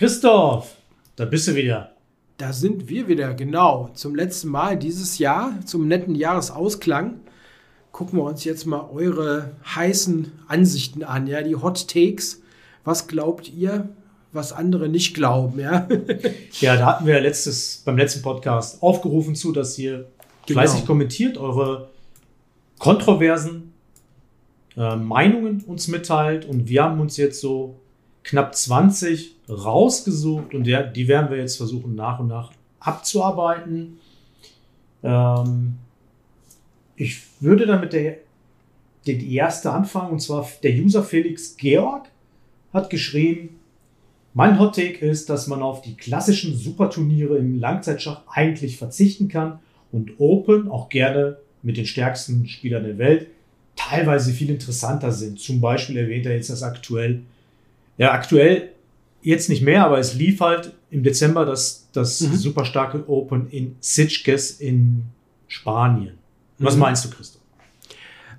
Christoph, da bist du wieder. Da sind wir wieder, genau. Zum letzten Mal dieses Jahr, zum netten Jahresausklang. Gucken wir uns jetzt mal eure heißen Ansichten an, ja, die Hot Takes. Was glaubt ihr, was andere nicht glauben, ja? ja, da hatten wir letztes, beim letzten Podcast aufgerufen zu, dass ihr genau. fleißig kommentiert, eure kontroversen äh, Meinungen uns mitteilt und wir haben uns jetzt so knapp 20 rausgesucht und der, die werden wir jetzt versuchen nach und nach abzuarbeiten. Ähm, ich würde damit der, die erste anfangen und zwar der User Felix Georg hat geschrieben, mein Hot Take ist, dass man auf die klassischen Superturniere im Langzeitschach eigentlich verzichten kann und Open auch gerne mit den stärksten Spielern der Welt teilweise viel interessanter sind. Zum Beispiel erwähnt er jetzt das aktuell ja, aktuell jetzt nicht mehr, aber es lief halt im Dezember das, das mhm. super starke Open in Sitges in Spanien. Was mhm. meinst du, Christoph?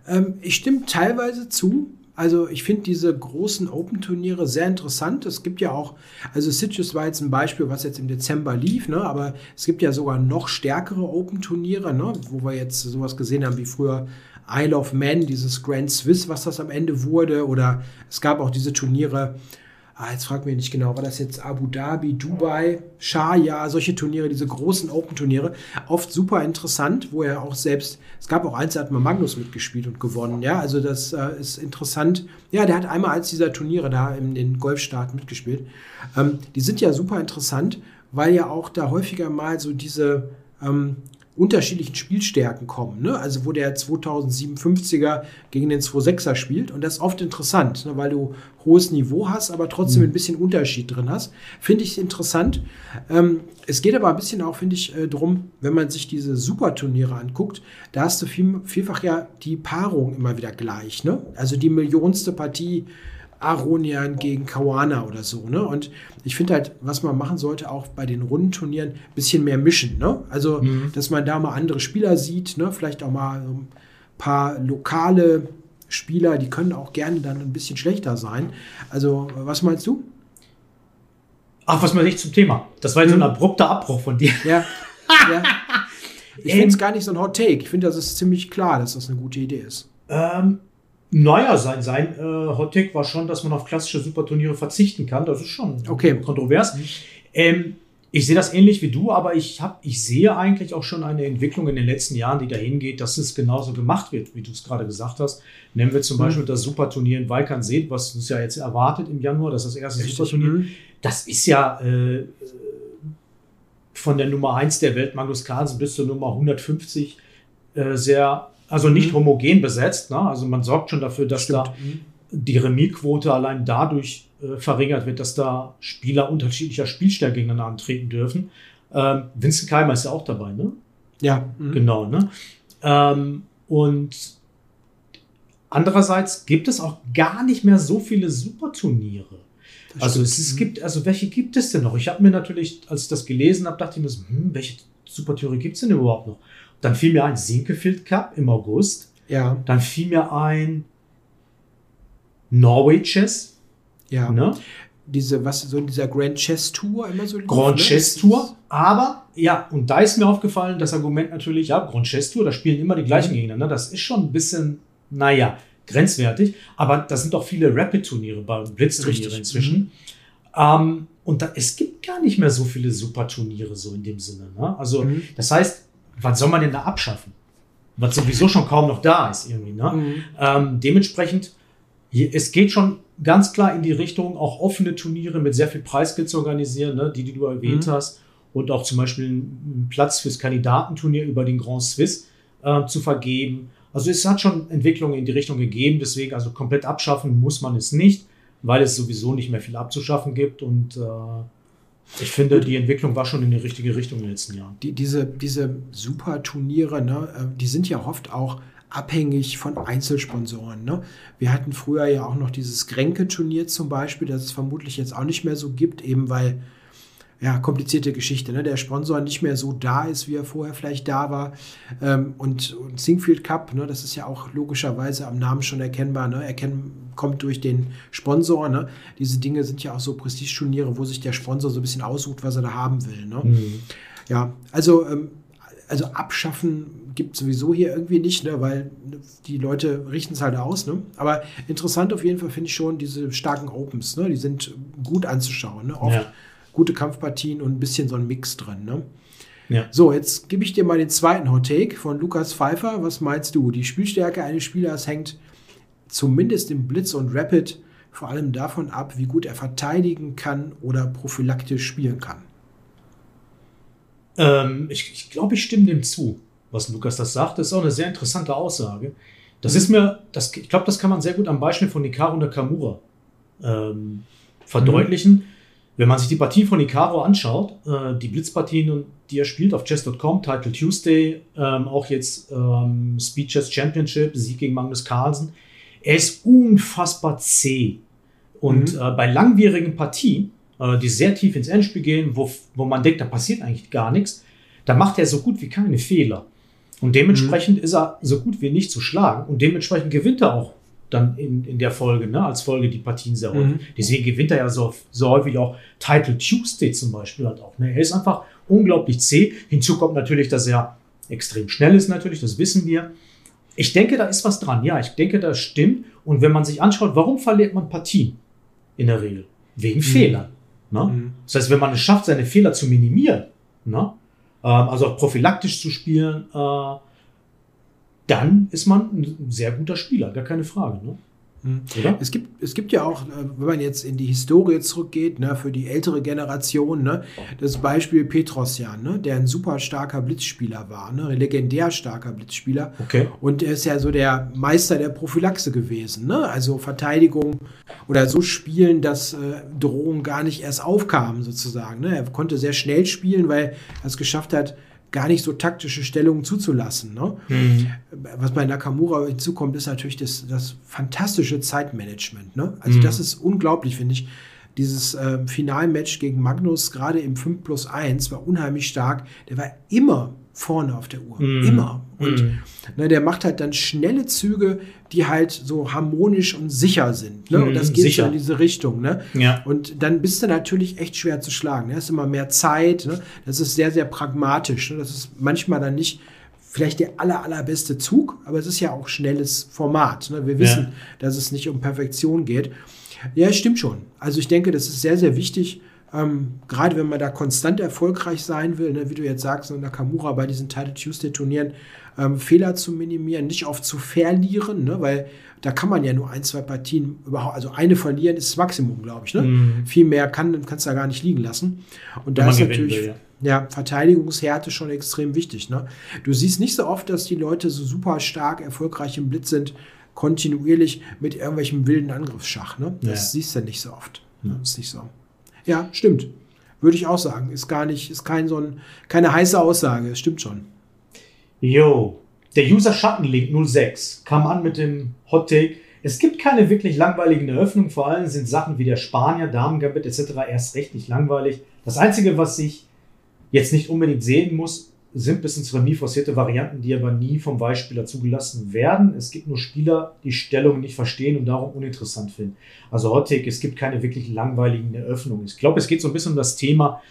Ähm, ich stimme teilweise zu. Also ich finde diese großen Open-Turniere sehr interessant. Es gibt ja auch, also Sitges war jetzt ein Beispiel, was jetzt im Dezember lief, ne? aber es gibt ja sogar noch stärkere Open-Turniere, ne? wo wir jetzt sowas gesehen haben wie früher Isle of Man, dieses Grand Swiss, was das am Ende wurde. Oder es gab auch diese Turniere, ah, jetzt fragt mich nicht genau, war das jetzt Abu Dhabi, Dubai, Sharjah, solche Turniere, diese großen Open-Turniere. Oft super interessant, wo er auch selbst, es gab auch eins, da hat mal Magnus mitgespielt und gewonnen. Ja, also das äh, ist interessant. Ja, der hat einmal als dieser Turniere da in den Golfstaaten mitgespielt. Ähm, die sind ja super interessant, weil ja auch da häufiger mal so diese ähm, unterschiedlichen Spielstärken kommen. Ne? Also wo der 2057er gegen den 26er spielt. Und das ist oft interessant, ne? weil du hohes Niveau hast, aber trotzdem mhm. ein bisschen Unterschied drin hast. Finde ich interessant. Ähm, es geht aber ein bisschen auch, finde ich, äh, drum, wenn man sich diese Superturniere anguckt, da hast du viel, vielfach ja die Paarung immer wieder gleich. Ne? Also die millionste Partie Aronian gegen Kawana oder so. Ne? Und ich finde halt, was man machen sollte, auch bei den Rundenturnieren, ein bisschen mehr mischen. Ne? Also, mhm. dass man da mal andere Spieler sieht, ne? vielleicht auch mal ein paar lokale Spieler, die können auch gerne dann ein bisschen schlechter sein. Also, was meinst du? Ach, was man nicht zum Thema. Das war jetzt mhm. so ein abrupter Abbruch von dir. Ja. ja. Ich finde es gar nicht so ein Hot Take. Ich finde, das ist ziemlich klar, dass das eine gute Idee ist. Ähm, naja, sein, sein äh, Hot Take war schon, dass man auf klassische Superturniere verzichten kann. Das ist schon okay. kontrovers. Ähm, ich sehe das ähnlich wie du, aber ich, hab, ich sehe eigentlich auch schon eine Entwicklung in den letzten Jahren, die dahin geht, dass es genauso gemacht wird, wie du es gerade gesagt hast. Nehmen wir zum mhm. Beispiel das Superturnier in Walkansee, was uns ja jetzt erwartet im Januar, das ist das erste Richtig. Superturnier. Mhm. Das ist ja äh, von der Nummer 1 der Welt, Magnus Carlsen, bis zur Nummer 150 äh, sehr also nicht mhm. homogen besetzt. Ne? Also man sorgt schon dafür, dass Stimmt. da mhm. die Remisquote allein dadurch äh, verringert wird, dass da Spieler unterschiedlicher Spielstärke gegeneinander antreten dürfen. Ähm, Vincent Keimer ist ja auch dabei, ne? Ja. Mhm. Genau, ne? Ähm, und andererseits gibt es auch gar nicht mehr so viele Superturniere. Also es, es, gibt, also welche gibt es denn noch? Ich habe mir natürlich, als ich das gelesen habe, dachte ich mir so, hm, welche Superturniere gibt es denn überhaupt noch? Dann fiel mir ein Sinkefield Cup im August. Ja. Dann fiel mir ein Norway Chess. Ja. Ne? Diese, was, so in dieser Grand Chess Tour immer so. Grand ne? Chess Tour. Aber, ja, und da ist mir aufgefallen, das Argument natürlich, ja, Grand Chess Tour, da spielen immer die gleichen mhm. gegeneinander. Das ist schon ein bisschen, naja, grenzwertig. Aber da sind doch viele Rapid-Turniere, Blitzturniere inzwischen. Mhm. Ähm, und da, es gibt gar nicht mehr so viele Super-Turniere so in dem Sinne. Ne? Also, mhm. das heißt, was soll man denn da abschaffen? Was sowieso schon kaum noch da ist irgendwie. Ne? Mhm. Ähm, dementsprechend, es geht schon ganz klar in die Richtung, auch offene Turniere mit sehr viel Preisgeld zu organisieren, ne? die, die du erwähnt mhm. hast. Und auch zum Beispiel einen Platz fürs Kandidatenturnier über den Grand Swiss äh, zu vergeben. Also es hat schon Entwicklungen in die Richtung gegeben, deswegen also komplett abschaffen muss man es nicht, weil es sowieso nicht mehr viel abzuschaffen gibt und äh, ich finde, die Entwicklung war schon in die richtige Richtung in den letzten Jahren. Die, diese, diese Super-Turniere, ne, äh, die sind ja oft auch abhängig von Einzelsponsoren. Ne? Wir hatten früher ja auch noch dieses Gränke-Turnier zum Beispiel, das es vermutlich jetzt auch nicht mehr so gibt, eben weil ja, komplizierte Geschichte. Ne? Der Sponsor nicht mehr so da ist, wie er vorher vielleicht da war. Ähm, und, und Singfield Cup, ne, das ist ja auch logischerweise am Namen schon erkennbar. Ne? Erkennen kommt durch den Sponsor. Ne? Diese Dinge sind ja auch so Prestigeturniere, wo sich der Sponsor so ein bisschen aussucht, was er da haben will. Ne? Mhm. Ja, also, ähm, also abschaffen gibt sowieso hier irgendwie nicht, ne? weil die Leute richten es halt aus. Ne? Aber interessant auf jeden Fall finde ich schon diese starken Opens. Ne? Die sind gut anzuschauen. Ne? Oft ja gute Kampfpartien und ein bisschen so ein Mix drin. Ne? Ja. So, jetzt gebe ich dir mal den zweiten Hot Take von Lukas Pfeiffer. Was meinst du? Die Spielstärke eines Spielers hängt zumindest im Blitz und Rapid vor allem davon ab, wie gut er verteidigen kann oder prophylaktisch spielen kann. Ähm, ich, ich glaube, ich stimme dem zu, was Lukas das sagt. Das ist auch eine sehr interessante Aussage. Das ist mir, das, ich glaube, das kann man sehr gut am Beispiel von Hikaru Nakamura ähm, verdeutlichen. Mhm. Wenn man sich die Partien von Icaro anschaut, äh, die Blitzpartien, die er spielt auf chess.com, Title Tuesday, ähm, auch jetzt ähm, Speed Chess Championship, Sieg gegen Magnus Carlsen, er ist unfassbar zäh. Und mhm. äh, bei langwierigen Partien, äh, die sehr tief ins Endspiel gehen, wo, wo man denkt, da passiert eigentlich gar nichts, da macht er so gut wie keine Fehler. Und dementsprechend mhm. ist er so gut wie nicht zu schlagen. Und dementsprechend gewinnt er auch dann in, in der Folge, ne, als Folge die Partien sehr häufig. Mhm. Deswegen gewinnt er ja so, so häufig auch Title Tuesday zum Beispiel halt auch. Ne? Er ist einfach unglaublich zäh. Hinzu kommt natürlich, dass er extrem schnell ist natürlich, das wissen wir. Ich denke, da ist was dran. Ja, ich denke, das stimmt. Und wenn man sich anschaut, warum verliert man Partien in der Regel? Wegen mhm. Fehlern. Ne? Mhm. Das heißt, wenn man es schafft, seine Fehler zu minimieren, ne? ähm, also auch prophylaktisch zu spielen, äh, dann ist man ein sehr guter Spieler, gar keine Frage. Ne? Hm. Oder? Es gibt, es gibt ja auch, äh, wenn man jetzt in die Historie zurückgeht, ne, für die ältere Generation, ne, das Beispiel Petrosjan, ne, der ein super starker Blitzspieler war, ne, ein legendär starker Blitzspieler. Okay. Und er ist ja so der Meister der Prophylaxe gewesen. Ne? Also Verteidigung oder so spielen, dass äh, Drohungen gar nicht erst aufkamen, sozusagen. Ne? Er konnte sehr schnell spielen, weil er es geschafft hat, gar nicht so taktische Stellungen zuzulassen. Ne? Mhm. Was bei Nakamura hinzukommt, ist natürlich das, das fantastische Zeitmanagement. Ne? Also mhm. das ist unglaublich, finde ich. Dieses äh, Finalmatch gegen Magnus, gerade im 5 plus 1, war unheimlich stark. Der war immer vorne auf der Uhr. Mm. Immer. Und mm. ne, der macht halt dann schnelle Züge, die halt so harmonisch und sicher sind. Ne? Mm, und das geht sicher. in diese Richtung. Ne? Ja. Und dann bist du natürlich echt schwer zu schlagen. Ne? Das ist immer mehr Zeit. Ne? Das ist sehr, sehr pragmatisch. Ne? Das ist manchmal dann nicht vielleicht der aller, allerbeste Zug, aber es ist ja auch schnelles Format. Ne? Wir wissen, ja. dass es nicht um Perfektion geht. Ja, stimmt schon. Also ich denke, das ist sehr, sehr wichtig, ähm, gerade wenn man da konstant erfolgreich sein will, ne, wie du jetzt sagst, Nakamura bei diesen Title Tuesday Turnieren, ähm, Fehler zu minimieren, nicht oft zu verlieren, ne, weil da kann man ja nur ein, zwei Partien überhaupt, also eine verlieren ist das Maximum, glaube ich. Ne? Mm. Viel mehr kann, kannst du da gar nicht liegen lassen. Und da ist natürlich will, ja. ja. Verteidigungshärte schon extrem wichtig. Ne? Du siehst nicht so oft, dass die Leute so super stark erfolgreich im Blitz sind, kontinuierlich mit irgendwelchem wilden Angriffsschach. Ne? Das ja. siehst du nicht so oft. Ja. Das ist nicht so. Ja, stimmt. Würde ich auch sagen. Ist gar nicht, ist kein so ein, keine heiße Aussage. Es stimmt schon. Jo. Der User Schattenlink 06 kam an mit dem Hot Take. Es gibt keine wirklich langweiligen Eröffnungen. Vor allem sind Sachen wie der Spanier, Damengambit etc. erst recht nicht langweilig. Das Einzige, was ich jetzt nicht unbedingt sehen muss, sind bis ins Remis forcierte Varianten, die aber nie vom Weißspieler zugelassen werden. Es gibt nur Spieler, die Stellungen nicht verstehen und darum uninteressant finden. Also Hottake, es gibt keine wirklich langweiligen Eröffnungen. Ich glaube, es geht so ein bisschen um das Thema,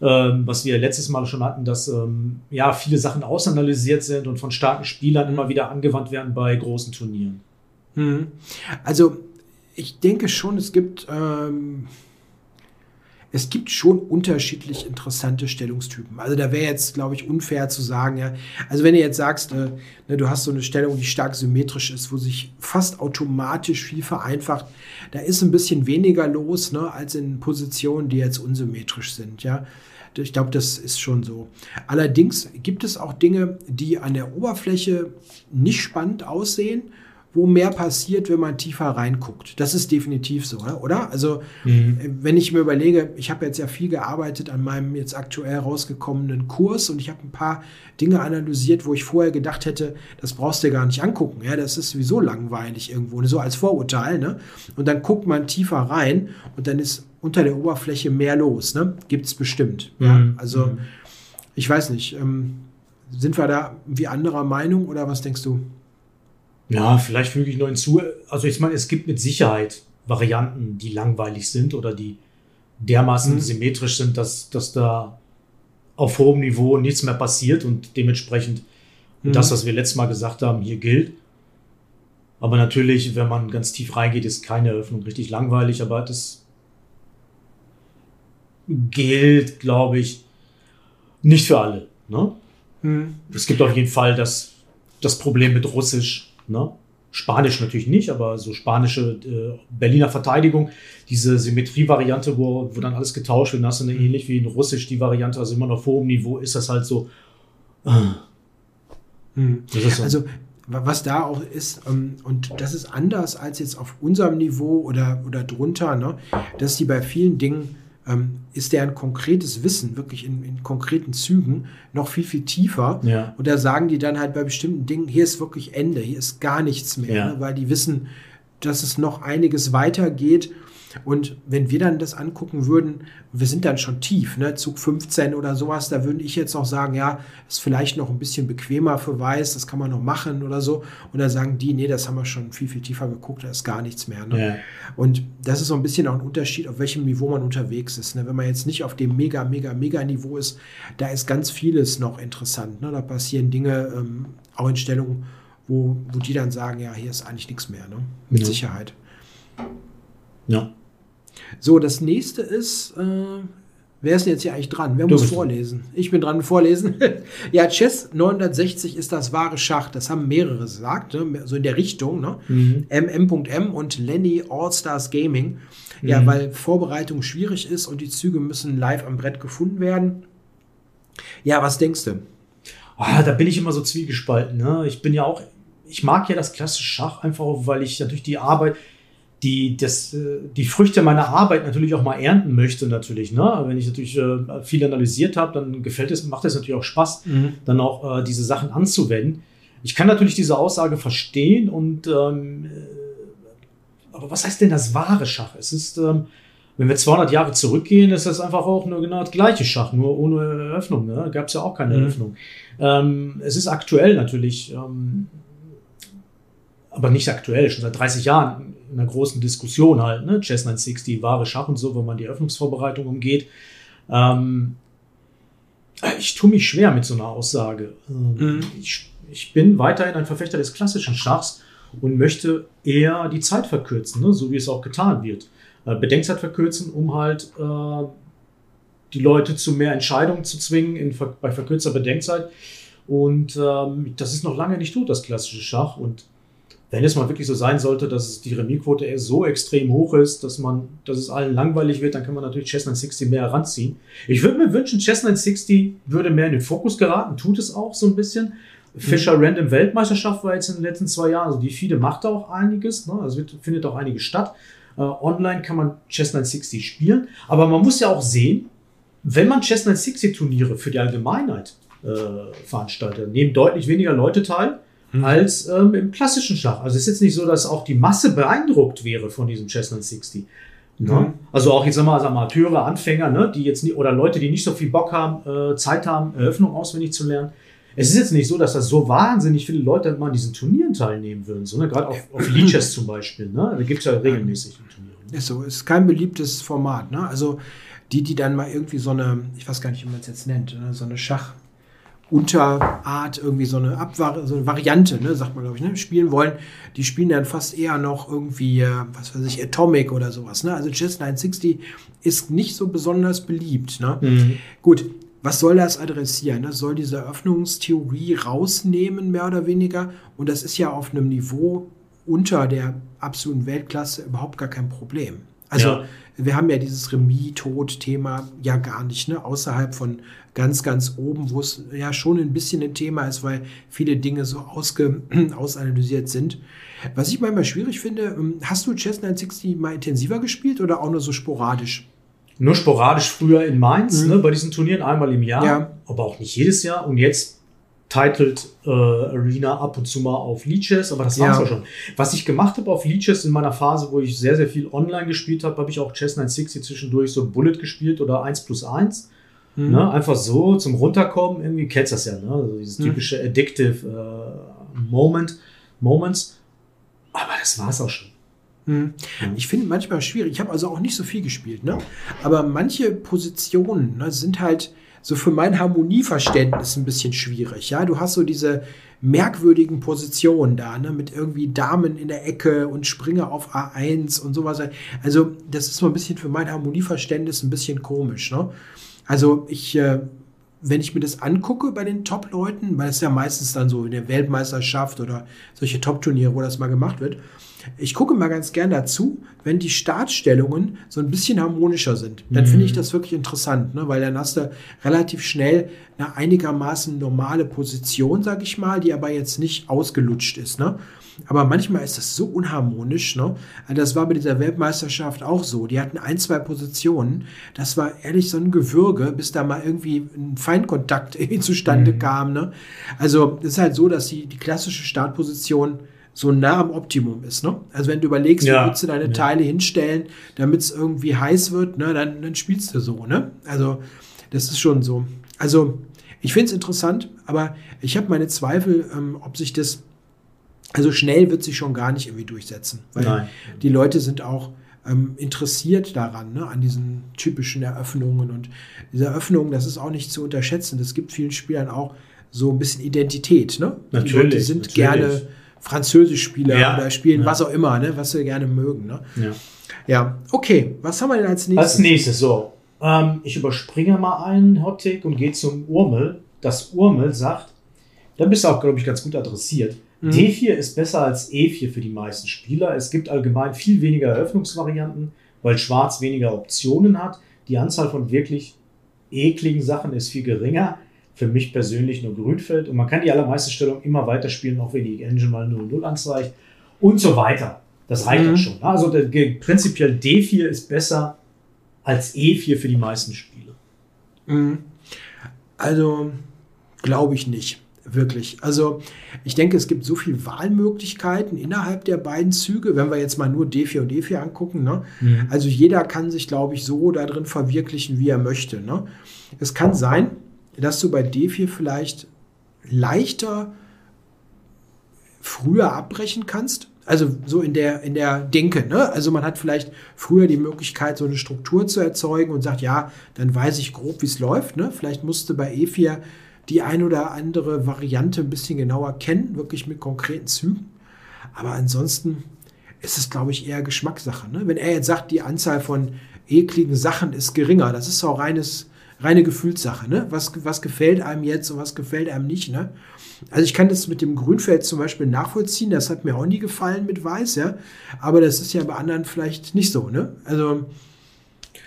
ähm, was wir letztes Mal schon hatten, dass ähm, ja viele Sachen ausanalysiert sind und von starken Spielern immer wieder angewandt werden bei großen Turnieren. Mhm. Also ich denke schon, es gibt ähm es gibt schon unterschiedlich interessante Stellungstypen. Also da wäre jetzt, glaube ich, unfair zu sagen, ja, also wenn du jetzt sagst, äh, ne, du hast so eine Stellung, die stark symmetrisch ist, wo sich fast automatisch viel vereinfacht, da ist ein bisschen weniger los, ne, als in Positionen, die jetzt unsymmetrisch sind, ja. Ich glaube, das ist schon so. Allerdings gibt es auch Dinge, die an der Oberfläche nicht spannend aussehen wo mehr passiert, wenn man tiefer reinguckt. Das ist definitiv so, oder? Also, mhm. wenn ich mir überlege, ich habe jetzt ja viel gearbeitet an meinem jetzt aktuell rausgekommenen Kurs und ich habe ein paar Dinge analysiert, wo ich vorher gedacht hätte, das brauchst du gar nicht angucken. Ja, das ist sowieso langweilig irgendwo, so als Vorurteil. Ne? Und dann guckt man tiefer rein und dann ist unter der Oberfläche mehr los. Ne? Gibt es bestimmt. Ja? Mhm. Also Mhm. ich weiß nicht. Ähm, sind wir da wie anderer Meinung oder was denkst du? Ja, vielleicht füge ich noch hinzu. Also ich meine, es gibt mit Sicherheit Varianten, die langweilig sind oder die dermaßen Mhm. symmetrisch sind, dass, dass da auf hohem Niveau nichts mehr passiert und dementsprechend Mhm. das, was wir letztes Mal gesagt haben, hier gilt. Aber natürlich, wenn man ganz tief reingeht, ist keine Eröffnung richtig langweilig, aber das gilt, glaube ich, nicht für alle. Ne? Hm. Es gibt auf jeden Fall das, das Problem mit Russisch. Ne? Spanisch natürlich nicht, aber so spanische äh, Berliner Verteidigung, diese Symmetrie-Variante, wo, wo dann alles getauscht wird, hast du eine ähnlich wie in Russisch die Variante, also immer noch auf hohem Niveau, ist das halt so. äh, Hm. Das. Also wa- was da auch ist, ähm, und das ist anders als jetzt auf unserem Niveau oder, oder drunter, ne, dass die bei vielen Dingen, ähm, ist deren konkretes Wissen wirklich in, in konkreten Zügen noch viel, viel tiefer. ja. Und da sagen die dann halt bei bestimmten Dingen, hier ist wirklich Ende, hier ist gar nichts mehr, Ja. ne, weil die wissen, dass es noch einiges weitergeht. Und wenn wir dann das angucken würden, wir sind dann schon tief, ne, Zug 15 oder sowas, da würde ich jetzt noch sagen, ja, ist vielleicht noch ein bisschen bequemer für Weiß, das kann man noch machen oder so. Und dann sagen die, nee, das haben wir schon viel, viel tiefer geguckt, da ist gar nichts mehr. Ne? Ja. Und das ist so ein bisschen auch ein Unterschied, auf welchem Niveau man unterwegs ist. Ne? Wenn man jetzt nicht auf dem mega, mega, mega Niveau ist, da ist ganz vieles noch interessant. Ne? Da passieren Dinge, ähm, auch in Stellungen, wo, wo die dann sagen, ja, hier ist eigentlich nichts mehr, ne? mit Ja. Sicherheit. ja. So, das nächste ist, äh, wer ist denn jetzt hier eigentlich dran? Wer Du muss vorlesen? Ich bin dran vorlesen. ja, Chess 960 ist das wahre Schach. Das haben mehrere gesagt, ne? so in der Richtung. Ne? Mhm. MM.M und Lenny Allstars Gaming. Ja, Mhm. weil Vorbereitung schwierig ist und die Züge müssen live am Brett gefunden werden. Ja, was denkst du? Ah, da bin ich immer so zwiegespalten. Ne? Ich bin ja auch, ich mag ja das klassische Schach einfach, weil ich natürlich die Arbeit, die, das, äh, die Früchte meiner Arbeit natürlich auch mal ernten möchte, natürlich. Ne? Wenn ich natürlich äh, viel analysiert habe, dann gefällt es, macht es natürlich auch Spaß, dann auch äh, diese Sachen anzuwenden. Ich kann natürlich diese Aussage verstehen und ähm, äh, aber was heißt denn das wahre Schach? Es ist, ähm, wenn wir 200 Jahre zurückgehen, ist das einfach auch nur genau das gleiche Schach, nur ohne Eröffnung. Ne? Gab es ja auch keine Mhm. Eröffnung. Ähm, es ist aktuell natürlich, ähm, aber nicht aktuell, schon seit 30 Jahren einer großen Diskussion halt, ne? Chess 960, wahre Schach und so, wo man die Eröffnungsvorbereitung umgeht. Ähm, ich tue mich schwer mit so einer Aussage. Ähm, Mhm. ich, ich bin weiterhin ein Verfechter des klassischen Schachs und möchte eher die Zeit verkürzen, ne? so wie es auch getan wird. Äh, Bedenkzeit verkürzen, um halt äh, die Leute zu mehr Entscheidungen zu zwingen in, bei verkürzter Bedenkzeit. Und ähm, das ist noch lange nicht tot, das klassische Schach. Und wenn es mal wirklich so sein sollte, dass die Remisquote so extrem hoch ist, dass man, dass es allen langweilig wird, dann kann man natürlich Chess 960 mehr heranziehen. Ich würde mir wünschen, Chess 960 würde mehr in den Fokus geraten, tut es auch so ein bisschen. Fischer Random Weltmeisterschaft war jetzt in den letzten zwei Jahren, also die FIDE macht da auch einiges, ne? also findet auch einiges statt. Äh, online kann man Chess 960 spielen, aber man muss ja auch sehen, wenn man Chess 960 Turniere für die Allgemeinheit äh, veranstaltet, nehmen deutlich weniger Leute teil als ähm, im klassischen Schach. Also es ist jetzt nicht so, dass auch die Masse beeindruckt wäre von diesem Chess 960. Ne? Mhm. Also auch jetzt sag mal als Amateure, Anfänger, ne, die jetzt nie, oder Leute, die nicht so viel Bock haben, äh, Zeit haben, Eröffnung auswendig zu lernen. Es ist jetzt nicht so, dass das so wahnsinnig viele Leute mal an diesen Turnieren teilnehmen würden, sondern gerade auf, auf Leeches zum Beispiel. Ne? Da gibt es ja regelmäßig Turniere. Ne? Ist so, ist kein beliebtes Format. Ne? Also die, die dann mal irgendwie so eine, ich weiß gar nicht, wie man es jetzt nennt, ne? so eine Schach. Unterart, irgendwie so eine Abvar so eine Variante, ne, sagt man, glaube ich, ne, spielen wollen, die spielen dann fast eher noch irgendwie, äh, was weiß ich, Atomic oder sowas. Ne? Also Chess 960 ist nicht so besonders beliebt. Ne? Mhm. Gut, was soll das adressieren? Das soll diese Eröffnungstheorie rausnehmen, mehr oder weniger. Und das ist ja auf einem Niveau unter der absoluten Weltklasse überhaupt gar kein Problem. Also Ja. wir haben ja dieses Remis-Tod-Thema ja gar nicht, ne? außerhalb von ganz, ganz oben, wo es ja schon ein bisschen ein Thema ist, weil viele Dinge so ausge ausanalysiert sind. Was ich manchmal schwierig finde, ähm, hast du Chess 960 mal intensiver gespielt oder auch nur so sporadisch? Nur sporadisch früher in Mainz, Mhm. ne, bei diesen Turnieren einmal im Jahr, Ja. aber auch nicht jedes Jahr. Und jetzt Titled äh, Arena ab und zu mal auf Leeches, aber das war's Ja. auch schon. Was ich gemacht habe auf Leeches in meiner Phase, wo ich sehr, sehr viel online gespielt habe, habe ich auch Chess 960 zwischendurch so Bullet gespielt oder 1 plus 1. Mhm. Ne? Einfach so zum Runterkommen, irgendwie kennst das ja, ne? Also dieses Mhm. typische Addictive äh, Moment, Moments. Aber das war's auch schon. Hm. Ich finde manchmal schwierig. Ich habe also auch nicht so viel gespielt, ne? Aber manche Positionen ne, sind halt so für mein Harmonieverständnis ein bisschen schwierig. Ja, du hast so diese merkwürdigen Positionen da, ne, mit irgendwie Damen in der Ecke und Springer auf A1 und sowas. Also, das ist so ein bisschen für mein Harmonieverständnis ein bisschen komisch, ne? Also, ich, äh, wenn ich mir das angucke bei den Top-Leuten, weil es ja meistens dann so in der Weltmeisterschaft oder solche Top-Turniere, wo das mal gemacht wird, ich gucke mal ganz gern dazu, wenn die Startstellungen so ein bisschen harmonischer sind. Dann finde ich das wirklich interessant, ne? weil dann hast du relativ schnell eine einigermaßen normale Position, sag ich mal, die aber jetzt nicht ausgelutscht ist. Ne? Aber manchmal ist das so unharmonisch. Ne? Also Das war bei dieser Weltmeisterschaft auch so. Die hatten ein, zwei Positionen. Das war ehrlich so ein Gewürge, bis da mal irgendwie ein Feinkontakt zustande kam. Ne? Also es ist halt so, dass die, die klassische Startposition so nah am Optimum ist. Ne? Also wenn du überlegst, Ja. wie würdest du deine Ja. Teile hinstellen, damit es irgendwie heiß wird, ne? dann, dann spielst du so. Ne? Also das ist schon so. Also ich finde es interessant, aber ich habe meine Zweifel, ähm, ob sich das, also schnell wird sich schon gar nicht irgendwie durchsetzen. Weil Nein. die Leute sind auch ähm, interessiert daran, ne, an diesen typischen Eröffnungen. Und diese Eröffnungen, das ist auch nicht zu unterschätzen. Das gibt vielen Spielern auch so ein bisschen Identität. Ne? die Natürlich, Leute sind natürlich. gerne Französischspieler Ja, oder spielen ja. was auch immer, ne, was sie gerne mögen. Ne? Ja. Ja, okay. Was haben wir denn als nächstes? Als nächstes, so. Ähm, ich überspringe mal einen Hottake und gehe zum Urmel. Das Urmel sagt, da bist du auch, glaube ich, ganz gut adressiert. Mhm. D4 ist besser als E4 für die meisten Spieler. Es gibt allgemein viel weniger Eröffnungsvarianten, weil Schwarz weniger Optionen hat. Die Anzahl von wirklich ekligen Sachen ist viel geringer. Für mich persönlich nur Grünfeld. Und man kann die allermeisten Stellungen immer weiterspielen, auch wenn die Engine mal 0-0 anzeigt. Und so weiter. Das reicht Mhm. auch schon. Also der, ge- prinzipiell D4 ist besser als E4 für die meisten Spiele. Mhm. Also, glaube ich nicht. Wirklich. Also, ich denke, es gibt so viele Wahlmöglichkeiten innerhalb der beiden Züge, wenn wir jetzt mal nur D4 und E4 angucken. Ne? Also, jeder kann sich, glaube ich, so da drin verwirklichen, wie er möchte. Ne? Es kann sein, dass du bei D4 vielleicht leichter früher abbrechen kannst. Also so in der, in der Denke. Ne? Also man hat vielleicht früher die Möglichkeit, so eine Struktur zu erzeugen und sagt, ja, dann weiß ich grob, wie es läuft. Ne? Vielleicht musste bei E4 die ein oder andere Variante ein bisschen genauer kennen, wirklich mit konkreten Zügen. Aber ansonsten ist es, glaube ich, eher Geschmackssache. Ne? Wenn er jetzt sagt, die Anzahl von ekligen Sachen ist geringer, das ist auch reines, reine Gefühlssache. Ne? Was, was gefällt einem jetzt und was gefällt einem nicht. Ne? Also ich kann das mit dem Grünfeld zum Beispiel nachvollziehen. Das hat mir auch nie gefallen mit Weiß, ja. Aber das ist ja bei anderen vielleicht nicht so, ne? Also,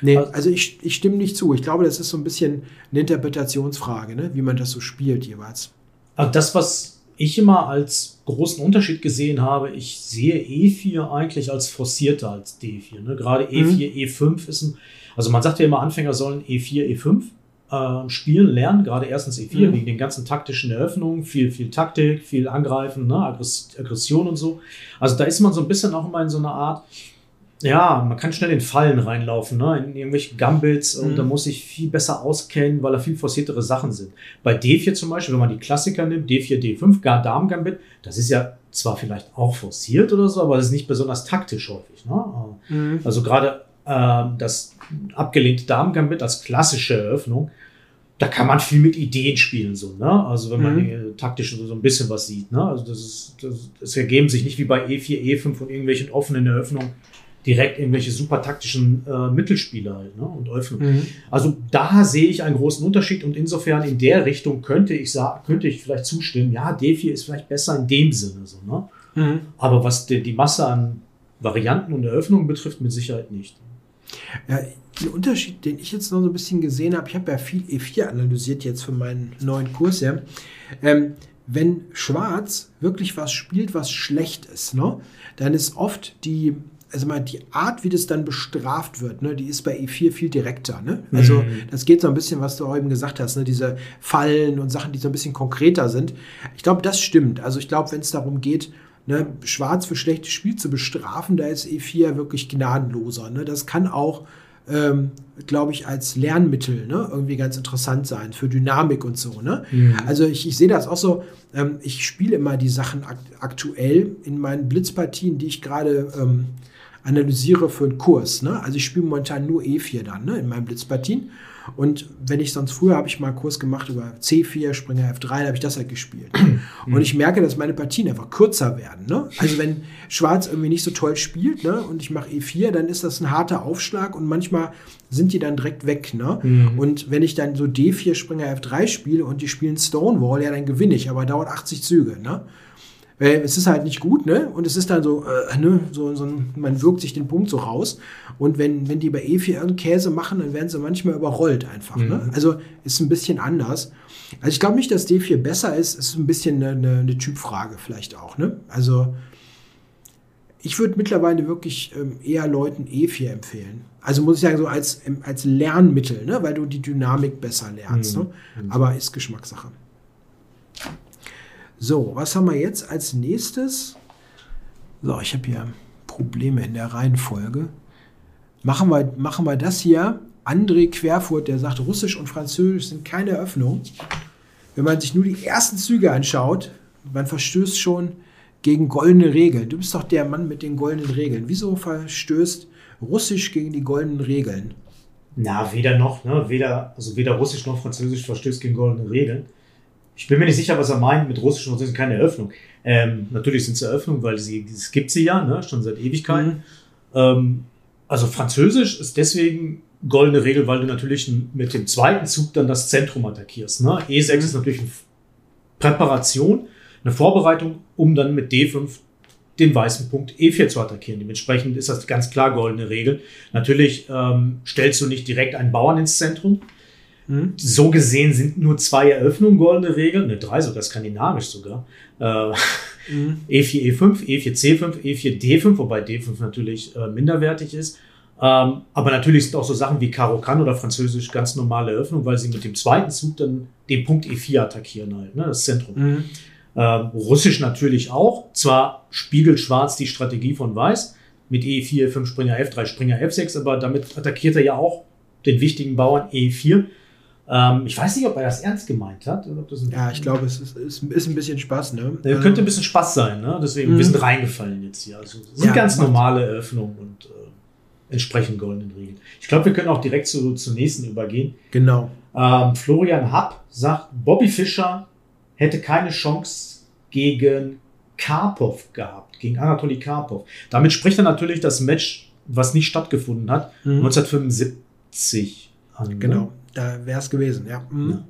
nee, Also- also ich, ich stimme nicht zu. Ich glaube, das ist so ein bisschen eine Interpretationsfrage, ne? Wie man das so spielt jeweils. Also das, was ich immer als großen Unterschied gesehen habe, ich sehe E4 eigentlich als forcierter als D4. Ne? Gerade E4, E5 ist ein, also man sagt ja immer, Anfänger sollen E E4, E5 äh, spielen, lernen, gerade erstens E4, Mhm. wegen den ganzen taktischen Eröffnungen, viel, viel Taktik, viel Angreifen, ne? Aggress Aggression und so. Also da ist man so ein bisschen auch immer in so einer Art, ja, man kann schnell in Fallen reinlaufen, ne? in irgendwelche Gambits und Mhm. da muss ich viel besser auskennen, weil da viel forciertere Sachen sind. Bei D4 zum Beispiel, wenn man die Klassiker nimmt, D4, D5, gar Damen-Gambit, das ist ja zwar vielleicht auch forciert oder so, aber das ist nicht besonders taktisch häufig. Ne? Also gerade ähm, das abgelehnte Damen-Gambit als klassische Eröffnung, da kann man viel mit Ideen spielen, so, ne? Also wenn man Mhm. äh, taktisch so, so ein bisschen was sieht, ne? Also das ist, das, das ergeben sich nicht wie bei E E4, E5 und irgendwelchen offenen Eröffnungen direkt irgendwelche super taktischen äh, Mittelspieler halt, ne? Und Öffnungen. Mhm. Also da sehe ich einen großen Unterschied und insofern in der Richtung könnte ich sagen, könnte ich vielleicht zustimmen, ja, D4 ist vielleicht besser in dem Sinne, so, ne? Mhm. Aber was die, die Masse an Varianten und Eröffnungen betrifft, mit Sicherheit nicht. Ja, ein Unterschied, den ich jetzt noch so ein bisschen gesehen habe, ich habe ja viel E4 analysiert jetzt für meinen neuen Kurs, ja. Ähm, wenn Schwarz wirklich was spielt, was schlecht ist, ne, dann ist oft die also mal die Art, wie das dann bestraft wird, ne, die ist bei E4 viel direkter. Ne? Also mhm. das geht so ein bisschen, was du auch eben gesagt hast, ne, diese Fallen und Sachen, die so ein bisschen konkreter sind. Ich glaube, das stimmt. Also ich glaube, wenn es darum geht, ne, Schwarz für schlechtes Spiel zu bestrafen, da ist E4 wirklich gnadenloser. Ne? Das kann auch ähm, glaube ich, als Lernmittel ne, irgendwie ganz interessant sein für Dynamik und so. Ne? Mhm. Also ich, ich sehe das auch so, ähm, ich spiele immer die Sachen akt aktuell in meinen Blitzpartien, die ich gerade ähm, analysiere für einen Kurs. Ne? Also ich spiele momentan nur E4 dann ne, in meinen Blitzpartien. Und wenn ich sonst früher habe ich mal einen Kurs gemacht über C4, Springer F3, da habe ich das halt gespielt. und ich merke, dass meine Partien einfach kürzer werden. Ne? Also wenn Schwarz irgendwie nicht so toll spielt ne, und ich mache E4, dann ist das ein harter Aufschlag und manchmal sind die dann direkt weg. Ne? Mhm. Und wenn ich dann so D4, Springer F3 spiele und die spielen Stonewall, ja, dann gewinne ich, aber dauert 80 Züge. Ne? Weil es ist halt nicht gut, ne? Und es ist dann so, äh, ne? so, so man wirkt sich den Punkt so raus. Und wenn, wenn die bei E4 irgendeinen Käse machen, dann werden sie manchmal überrollt einfach. Ne? Mhm. Ne? Also ist ein bisschen anders. Also ich glaube nicht, dass D4 besser ist. Ist ein bisschen eine, eine, eine Typfrage vielleicht auch. Ne? Also ich würde mittlerweile wirklich ähm, eher Leuten E4 empfehlen. Also muss ich sagen, so als, als Lernmittel, ne? weil du die Dynamik besser lernst. Mhm. Ne? Mhm. Aber ist Geschmackssache. So, was haben wir jetzt als nächstes? So, ich habe hier Probleme in der Reihenfolge. Machen wir, machen wir das hier. André Querfurt, der sagt, Russisch und Französisch sind keine Eröffnung. Wenn man sich nur die ersten Züge anschaut, man verstößt schon gegen goldene Regeln. Du bist doch der Mann mit den goldenen Regeln. Wieso verstößt Russisch gegen die goldenen Regeln? Na, weder noch, ne? Weder, also weder Russisch noch Französisch verstößt gegen goldene Regeln. Ich bin mir nicht sicher, was er meint mit russischen und sind keine Eröffnung. Ähm, natürlich sind es Eröffnungen, weil sie, es gibt sie ja, ne, schon seit Ewigkeiten. Mhm. Ähm, also Französisch ist deswegen goldene Regel, weil du natürlich mit dem zweiten Zug dann das Zentrum attackierst. Ne? E6 mhm. ist natürlich eine Präparation, eine Vorbereitung, um dann mit D5 den weißen Punkt E4 zu attackieren. Dementsprechend ist das ganz klar goldene Regel. Natürlich ähm, stellst du nicht direkt einen Bauern ins Zentrum, Mhm. So gesehen sind nur zwei Eröffnungen goldene Regeln, ne, drei sogar, skandinavisch sogar. Äh, mhm. E4, E5, E4, C5, E4, D5, wobei D5 natürlich äh, minderwertig ist. Ähm, aber natürlich sind auch so Sachen wie Karo Kann oder Französisch ganz normale Eröffnung, weil sie mit dem zweiten Zug dann den Punkt E4 attackieren halt, ne, das Zentrum. Mhm. Ähm, Russisch natürlich auch. Zwar spiegelt Schwarz die Strategie von Weiß mit E4, 5 Springer F3, Springer F6, aber damit attackiert er ja auch den wichtigen Bauern E4. Ähm, ich weiß nicht, ob er das ernst gemeint hat. ja, ich glaube, es ist, ist, ist, ein bisschen Spaß. Ne? Ja, könnte ein bisschen Spaß sein. Ne? Deswegen, mhm. wir sind reingefallen jetzt hier. Also, sind ja, ganz normale Eröffnungen und äh, entsprechend goldenen Regeln. Ich glaube, wir können auch direkt zu, zur nächsten übergehen. Genau. Ähm, Florian Happ sagt, Bobby Fischer hätte keine Chance gegen Karpov gehabt, gegen Anatoly Karpov. Damit spricht er natürlich das Match, was nicht stattgefunden hat, mhm. 1975 an. Ne? Genau. Da wäre es gewesen, ja. Mhm. ja.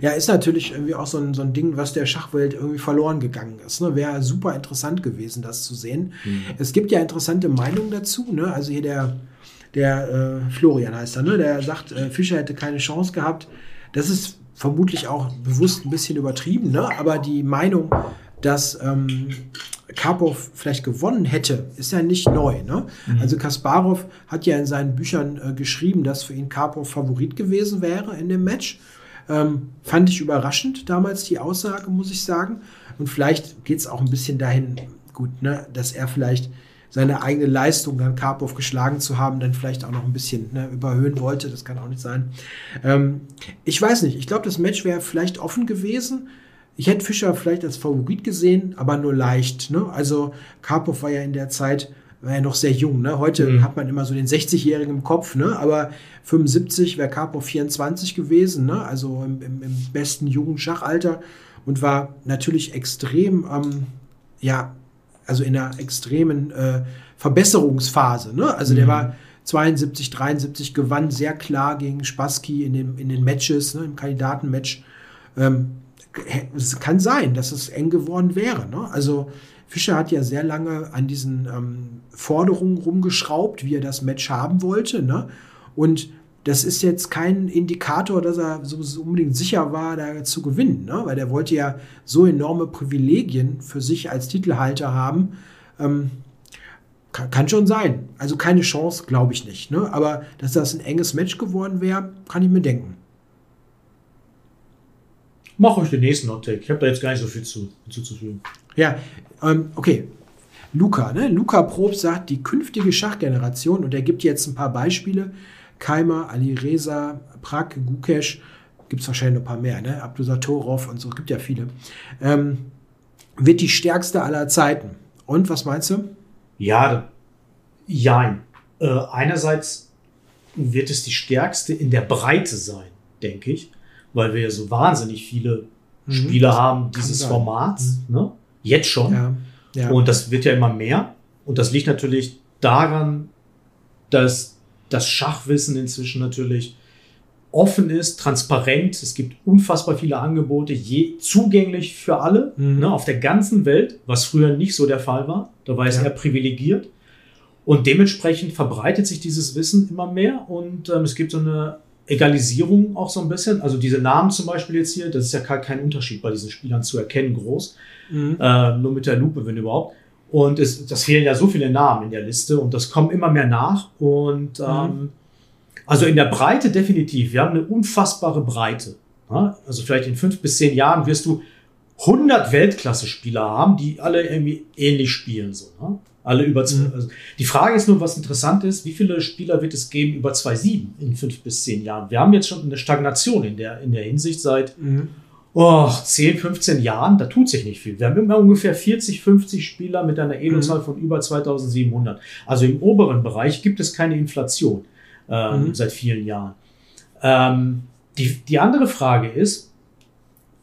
Ja, ist natürlich irgendwie auch so ein, so ein Ding, was der Schachwelt irgendwie verloren gegangen ist. Ne? Wäre super interessant gewesen, das zu sehen. Mhm. Es gibt ja interessante Meinungen dazu. Ne? Also hier der, der äh, Florian heißt er, ne? der sagt, äh, Fischer hätte keine Chance gehabt. Das ist vermutlich auch bewusst ein bisschen übertrieben, ne? aber die Meinung, dass ähm, Karpov vielleicht gewonnen hätte, ist ja nicht neu. Ne? Mhm. Also Kasparov hat ja in seinen Büchern äh, geschrieben, dass für ihn Karpov Favorit gewesen wäre in dem Match. Ähm, fand ich überraschend damals die Aussage, muss ich sagen. Und vielleicht geht es auch ein bisschen dahin, gut, ne, dass er vielleicht seine eigene Leistung, dann Karpov geschlagen zu haben, dann vielleicht auch noch ein bisschen ne, überhöhen wollte. Das kann auch nicht sein. Ähm, ich weiß nicht. Ich glaube, das Match wäre vielleicht offen gewesen. Ich hätte Fischer vielleicht als Favorit gesehen, aber nur leicht. Ne? Also Karpov war ja in der Zeit war ja noch sehr jung. Ne? Heute mhm. hat man immer so den 60-Jährigen im Kopf, ne? aber 75 wäre Karpov 24 gewesen, ne? also im, im, im besten Jugendschachalter und war natürlich extrem, ähm, ja, also in einer extremen äh, Verbesserungsphase. Ne? Also mhm. der war 72, 73, gewann sehr klar gegen Spassky in, dem, in den Matches, ne? im Kandidatenmatch. Ähm, es kann sein, dass es eng geworden wäre. Ne? Also Fischer hat ja sehr lange an diesen ähm, Forderungen rumgeschraubt, wie er das Match haben wollte. Ne? Und das ist jetzt kein Indikator, dass er so, unbedingt sicher war, da zu gewinnen, ne? weil der wollte ja so enorme Privilegien für sich als Titelhalter haben. Ähm, kann, kann schon sein. Also keine Chance, glaube ich nicht. Ne? Aber dass das ein enges Match geworden wäre, kann ich mir denken. Mach euch den nächsten Hot Take. Ich habe da jetzt gar nicht so viel zu, hinzuzufügen. Ja, ähm, okay. Luca, ne? Luca Probst sagt, die künftige Schachgeneration, und er gibt jetzt ein paar Beispiele, Keimer, Alireza, Prag, Gukesh, gibt es wahrscheinlich noch ein paar mehr, ne? Abdusatorov und so, gibt ja viele, ähm, wird die stärkste aller Zeiten. Und was meinst du? Ja, jein. Äh, einerseits wird es die stärkste in der Breite sein, denke ich, weil wir ja so wahnsinnig viele mhm. Spieler haben dieses Formats, mhm. ne? jetzt schon. Ja. Ja. Und das wird ja immer mehr. Und das liegt natürlich daran, dass das Schachwissen inzwischen natürlich offen ist, transparent. Es gibt unfassbar viele Angebote, je, zugänglich für alle mhm. ne, auf der ganzen Welt, was früher nicht so der Fall war. Da war es ja. eher privilegiert. Und dementsprechend verbreitet sich dieses Wissen immer mehr und ähm, es gibt so eine Egalisierung auch so ein bisschen. Also diese Namen zum Beispiel jetzt hier, das ist ja kein Unterschied bei diesen Spielern zu erkennen, groß. Mhm. Äh, nur mit der Lupe, wenn überhaupt. Und es, das fehlen ja so viele Namen in der Liste und das kommen immer mehr nach. Und mhm. ähm, also in der Breite definitiv. Wir haben eine unfassbare Breite. Ja? Also vielleicht in fünf bis zehn Jahren wirst du 100 Weltklasse-Spieler haben, die alle irgendwie ähnlich spielen. So, ne? Alle über mhm. also die Frage ist nur, was interessant ist, wie viele Spieler wird es geben über 2,7 in fünf bis zehn Jahren? Wir haben jetzt schon eine Stagnation in der, in der Hinsicht seit mhm. oh, 10, 15 Jahren. Da tut sich nicht viel. Wir haben immer ungefähr 40, 50 Spieler mit einer Elo-Zahl mhm. von über 2700. Also im oberen Bereich gibt es keine Inflation ähm, mhm. seit vielen Jahren. Ähm, die, die andere Frage ist,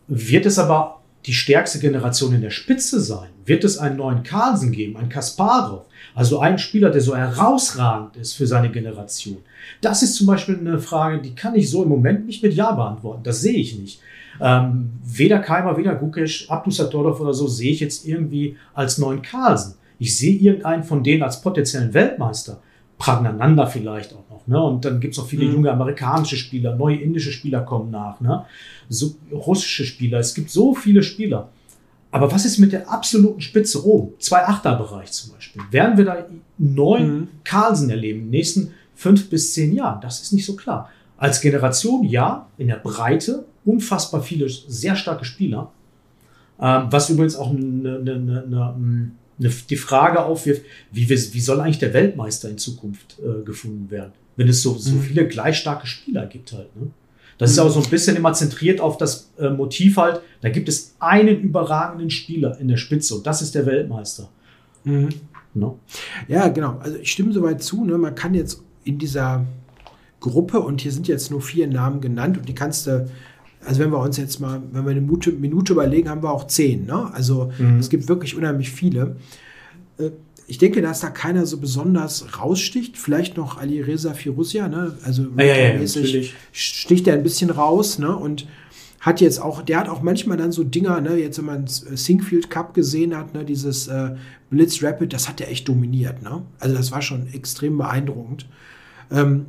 wird es aber die stärkste Generation in der Spitze sein? Wird es einen neuen Carlsen geben, einen Kasparov? Also einen Spieler, der so herausragend ist für seine Generation. Das ist zum Beispiel eine Frage, die kann ich so im Moment nicht mit Ja beantworten. Das sehe ich nicht. Ähm, weder Keimer, weder Gukesh, Abdusatorov oder so sehe ich jetzt irgendwie als neuen Carlsen. Ich sehe irgendeinen von denen als potenziellen Weltmeister. Pragnananda vielleicht auch noch. Ne? Und dann gibt es auch viele mhm. junge amerikanische Spieler, neue indische Spieler kommen nach, ne? so, russische Spieler. Es gibt so viele Spieler. Aber was ist mit der absoluten Spitze oben? Zwei Achterbereich zum Beispiel. Werden wir da neun mhm. Carlsen erleben in den nächsten fünf bis zehn Jahren? Das ist nicht so klar. Als Generation ja, in der Breite unfassbar viele sehr starke Spieler. Ähm, was übrigens auch eine, eine, eine, eine die Frage aufwirft, wie, wie soll eigentlich der Weltmeister in Zukunft äh, gefunden werden, wenn es so, so mhm. viele gleich starke Spieler gibt halt. Ne? Das mhm. ist auch so ein bisschen immer zentriert auf das äh, Motiv halt, da gibt es einen überragenden Spieler in der Spitze und das ist der Weltmeister. Mhm. No? Ja, genau. Also ich stimme soweit zu. Ne? Man kann jetzt in dieser Gruppe, und hier sind jetzt nur vier Namen genannt, und die kannst du also wenn wir uns jetzt mal, wenn wir eine Minute, Minute überlegen, haben wir auch zehn. Ne? Also mhm. es gibt wirklich unheimlich viele. Äh, ich denke, dass da keiner so besonders raussticht. Vielleicht noch Ali Reza Firuzia, ne? Also ja, ja, ja, sticht er ein bisschen raus, ne? Und hat jetzt auch, der hat auch manchmal dann so Dinger, ne? Jetzt, wenn man Singfield Cup gesehen hat, ne? Dieses äh, Blitz Rapid, das hat er echt dominiert, ne? Also das war schon extrem beeindruckend. Ähm,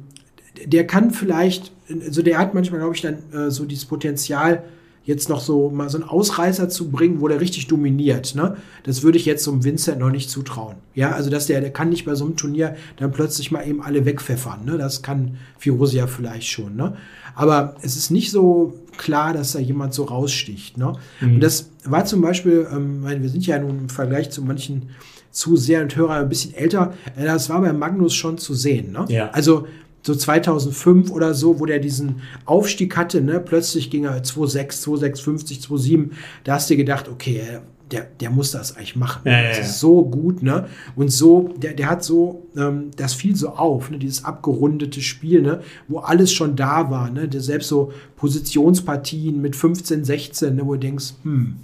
der kann vielleicht, also der hat manchmal, glaube ich, dann äh, so dieses Potenzial, jetzt noch so mal so einen Ausreißer zu bringen, wo der richtig dominiert. Ne? Das würde ich jetzt so einem Vincent noch nicht zutrauen. Ja, also dass der, der kann nicht bei so einem Turnier dann plötzlich mal eben alle wegpfeffern. Ne? Das kann Firosia vielleicht schon. Ne? Aber es ist nicht so klar, dass da jemand so raussticht. Ne? Mhm. Und das war zum Beispiel, ähm, wir sind ja nun im Vergleich zu manchen Zuseher und Hörer ein bisschen älter, äh, das war bei Magnus schon zu sehen. Ne? Ja. Also so 2005 oder so, wo der diesen Aufstieg hatte, ne, plötzlich ging er 2,6, 2,650, 2,7. Da hast du gedacht, okay, der, der muss das eigentlich machen. Ja, ja, ja. Das ist so gut, ne? Und so, der, der hat so, ähm, das fiel so auf, ne? Dieses abgerundete Spiel, ne? Wo alles schon da war, ne? Der selbst so Positionspartien mit 15, 16, ne? Wo du denkst, hm,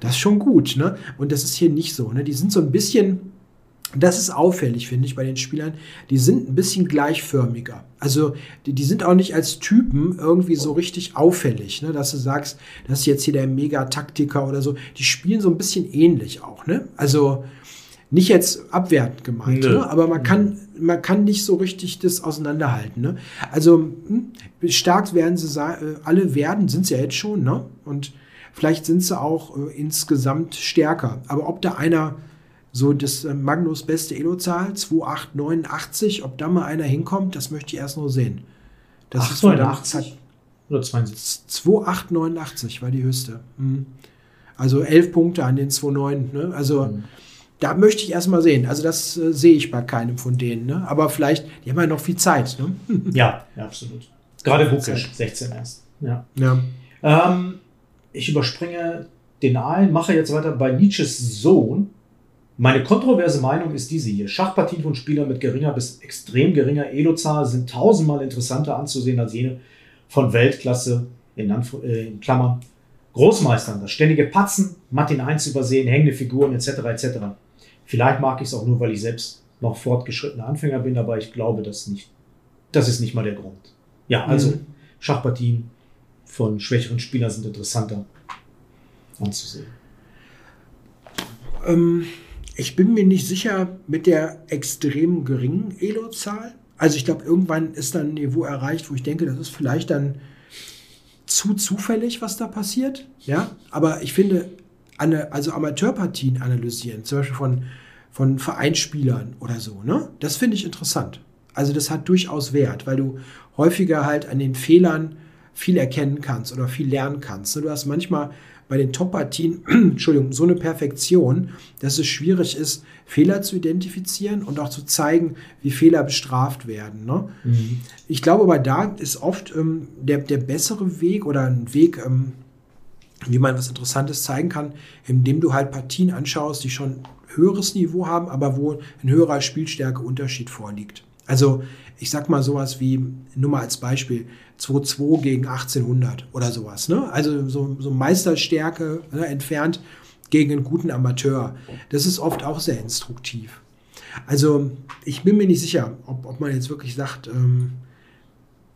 das ist schon gut, ne? Und das ist hier nicht so, ne? Die sind so ein bisschen, das ist auffällig, finde ich, bei den Spielern. Die sind ein bisschen gleichförmiger. Also die, die sind auch nicht als Typen irgendwie so richtig auffällig, ne? dass du sagst, das ist jetzt hier der Mega-Taktiker oder so. Die spielen so ein bisschen ähnlich auch. Ne? Also nicht jetzt abwertend gemeint, ne? aber man kann, man kann nicht so richtig das auseinanderhalten. Ne? Also hm, stark werden sie äh, alle werden, sind sie ja jetzt schon. Ne? Und vielleicht sind sie auch äh, insgesamt stärker. Aber ob da einer So das äh, Magnus beste Elo-Zahl, 2889. Ob da mal einer hinkommt, das möchte ich erst nur sehen. Das 889 ist oder 72? 2889 war die höchste. Mhm. Also 11 Punkte an den 2,9. Ne? Also mhm. da möchte ich erst mal sehen. Also das äh, sehe ich bei keinem von denen. Ne? Aber vielleicht, die haben ja noch viel Zeit. Ne? ja, ja, absolut. Gerade Bukisch, 16 erst. Ja. ja. Ähm, ich überspringe den Aalen, mache jetzt weiter bei Nietzsches Sohn. Meine kontroverse Meinung ist diese hier. Schachpartien von Spielern mit geringer bis extrem geringer Elo-Zahl sind tausendmal interessanter anzusehen als jene von Weltklasse, in, Anf äh, in Klammern, Großmeistern. Das ständige Patzen, Matt in 1 übersehen, hängende Figuren etc. etc. Vielleicht mag ich es auch nur, weil ich selbst noch fortgeschrittener Anfänger bin, aber ich glaube das nicht. Das ist nicht mal der Grund. Ja, also mhm. Schachpartien von schwächeren Spielern sind interessanter anzusehen. Ähm, ich bin mir nicht sicher mit der extrem geringen Elo-Zahl. Also ich glaube, irgendwann ist dann ein Niveau erreicht, wo ich denke, das ist vielleicht dann zu zufällig, was da passiert. Ja, aber ich finde, also Amateurpartien analysieren, zum Beispiel von, von Vereinsspielern oder so, ne? Das finde ich interessant. Also das hat durchaus Wert, weil du häufiger halt an den Fehlern viel erkennen kannst oder viel lernen kannst. Du hast manchmal bei den Top-Partien, Entschuldigung, so eine Perfektion, dass es schwierig ist, Fehler zu identifizieren und auch zu zeigen, wie Fehler bestraft werden. Ne? Mhm. Ich glaube aber, da ist oft ähm, der, der bessere Weg oder ein Weg, ähm, wie man was Interessantes zeigen kann, indem du halt Partien anschaust, die schon höheres Niveau haben, aber wo ein höherer Spielstärkeunterschied vorliegt. Also ich sag mal sowas wie, nur mal als Beispiel, 2-2 gegen 1800 oder sowas. Ne? Also so, so Meisterstärke ne, entfernt gegen einen guten Amateur. Das ist oft auch sehr instruktiv. Also ich bin mir nicht sicher, ob, ob man jetzt wirklich sagt, ähm,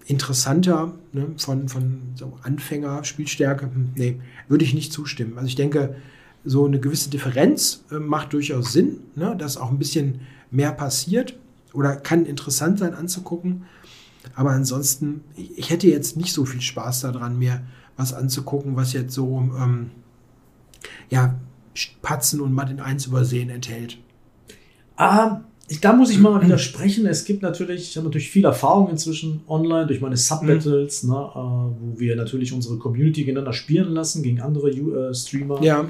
interessanter ne, von, von so Anfänger, Spielstärke, hm, nee, würde ich nicht zustimmen. Also ich denke, so eine gewisse Differenz äh, macht durchaus Sinn, ne, dass auch ein bisschen mehr passiert oder kann interessant sein anzugucken. Aber ansonsten, ich hätte jetzt nicht so viel Spaß daran, mir was anzugucken, was jetzt so ähm, ja, Patzen und Matt in 1 übersehen enthält. Ah, da muss ich mal widersprechen. Es gibt natürlich, ich habe natürlich viel Erfahrung inzwischen online durch meine Subbattles, mhm. ne, äh, wo wir natürlich unsere Community gegeneinander spielen lassen gegen andere äh, Streamer. Ja.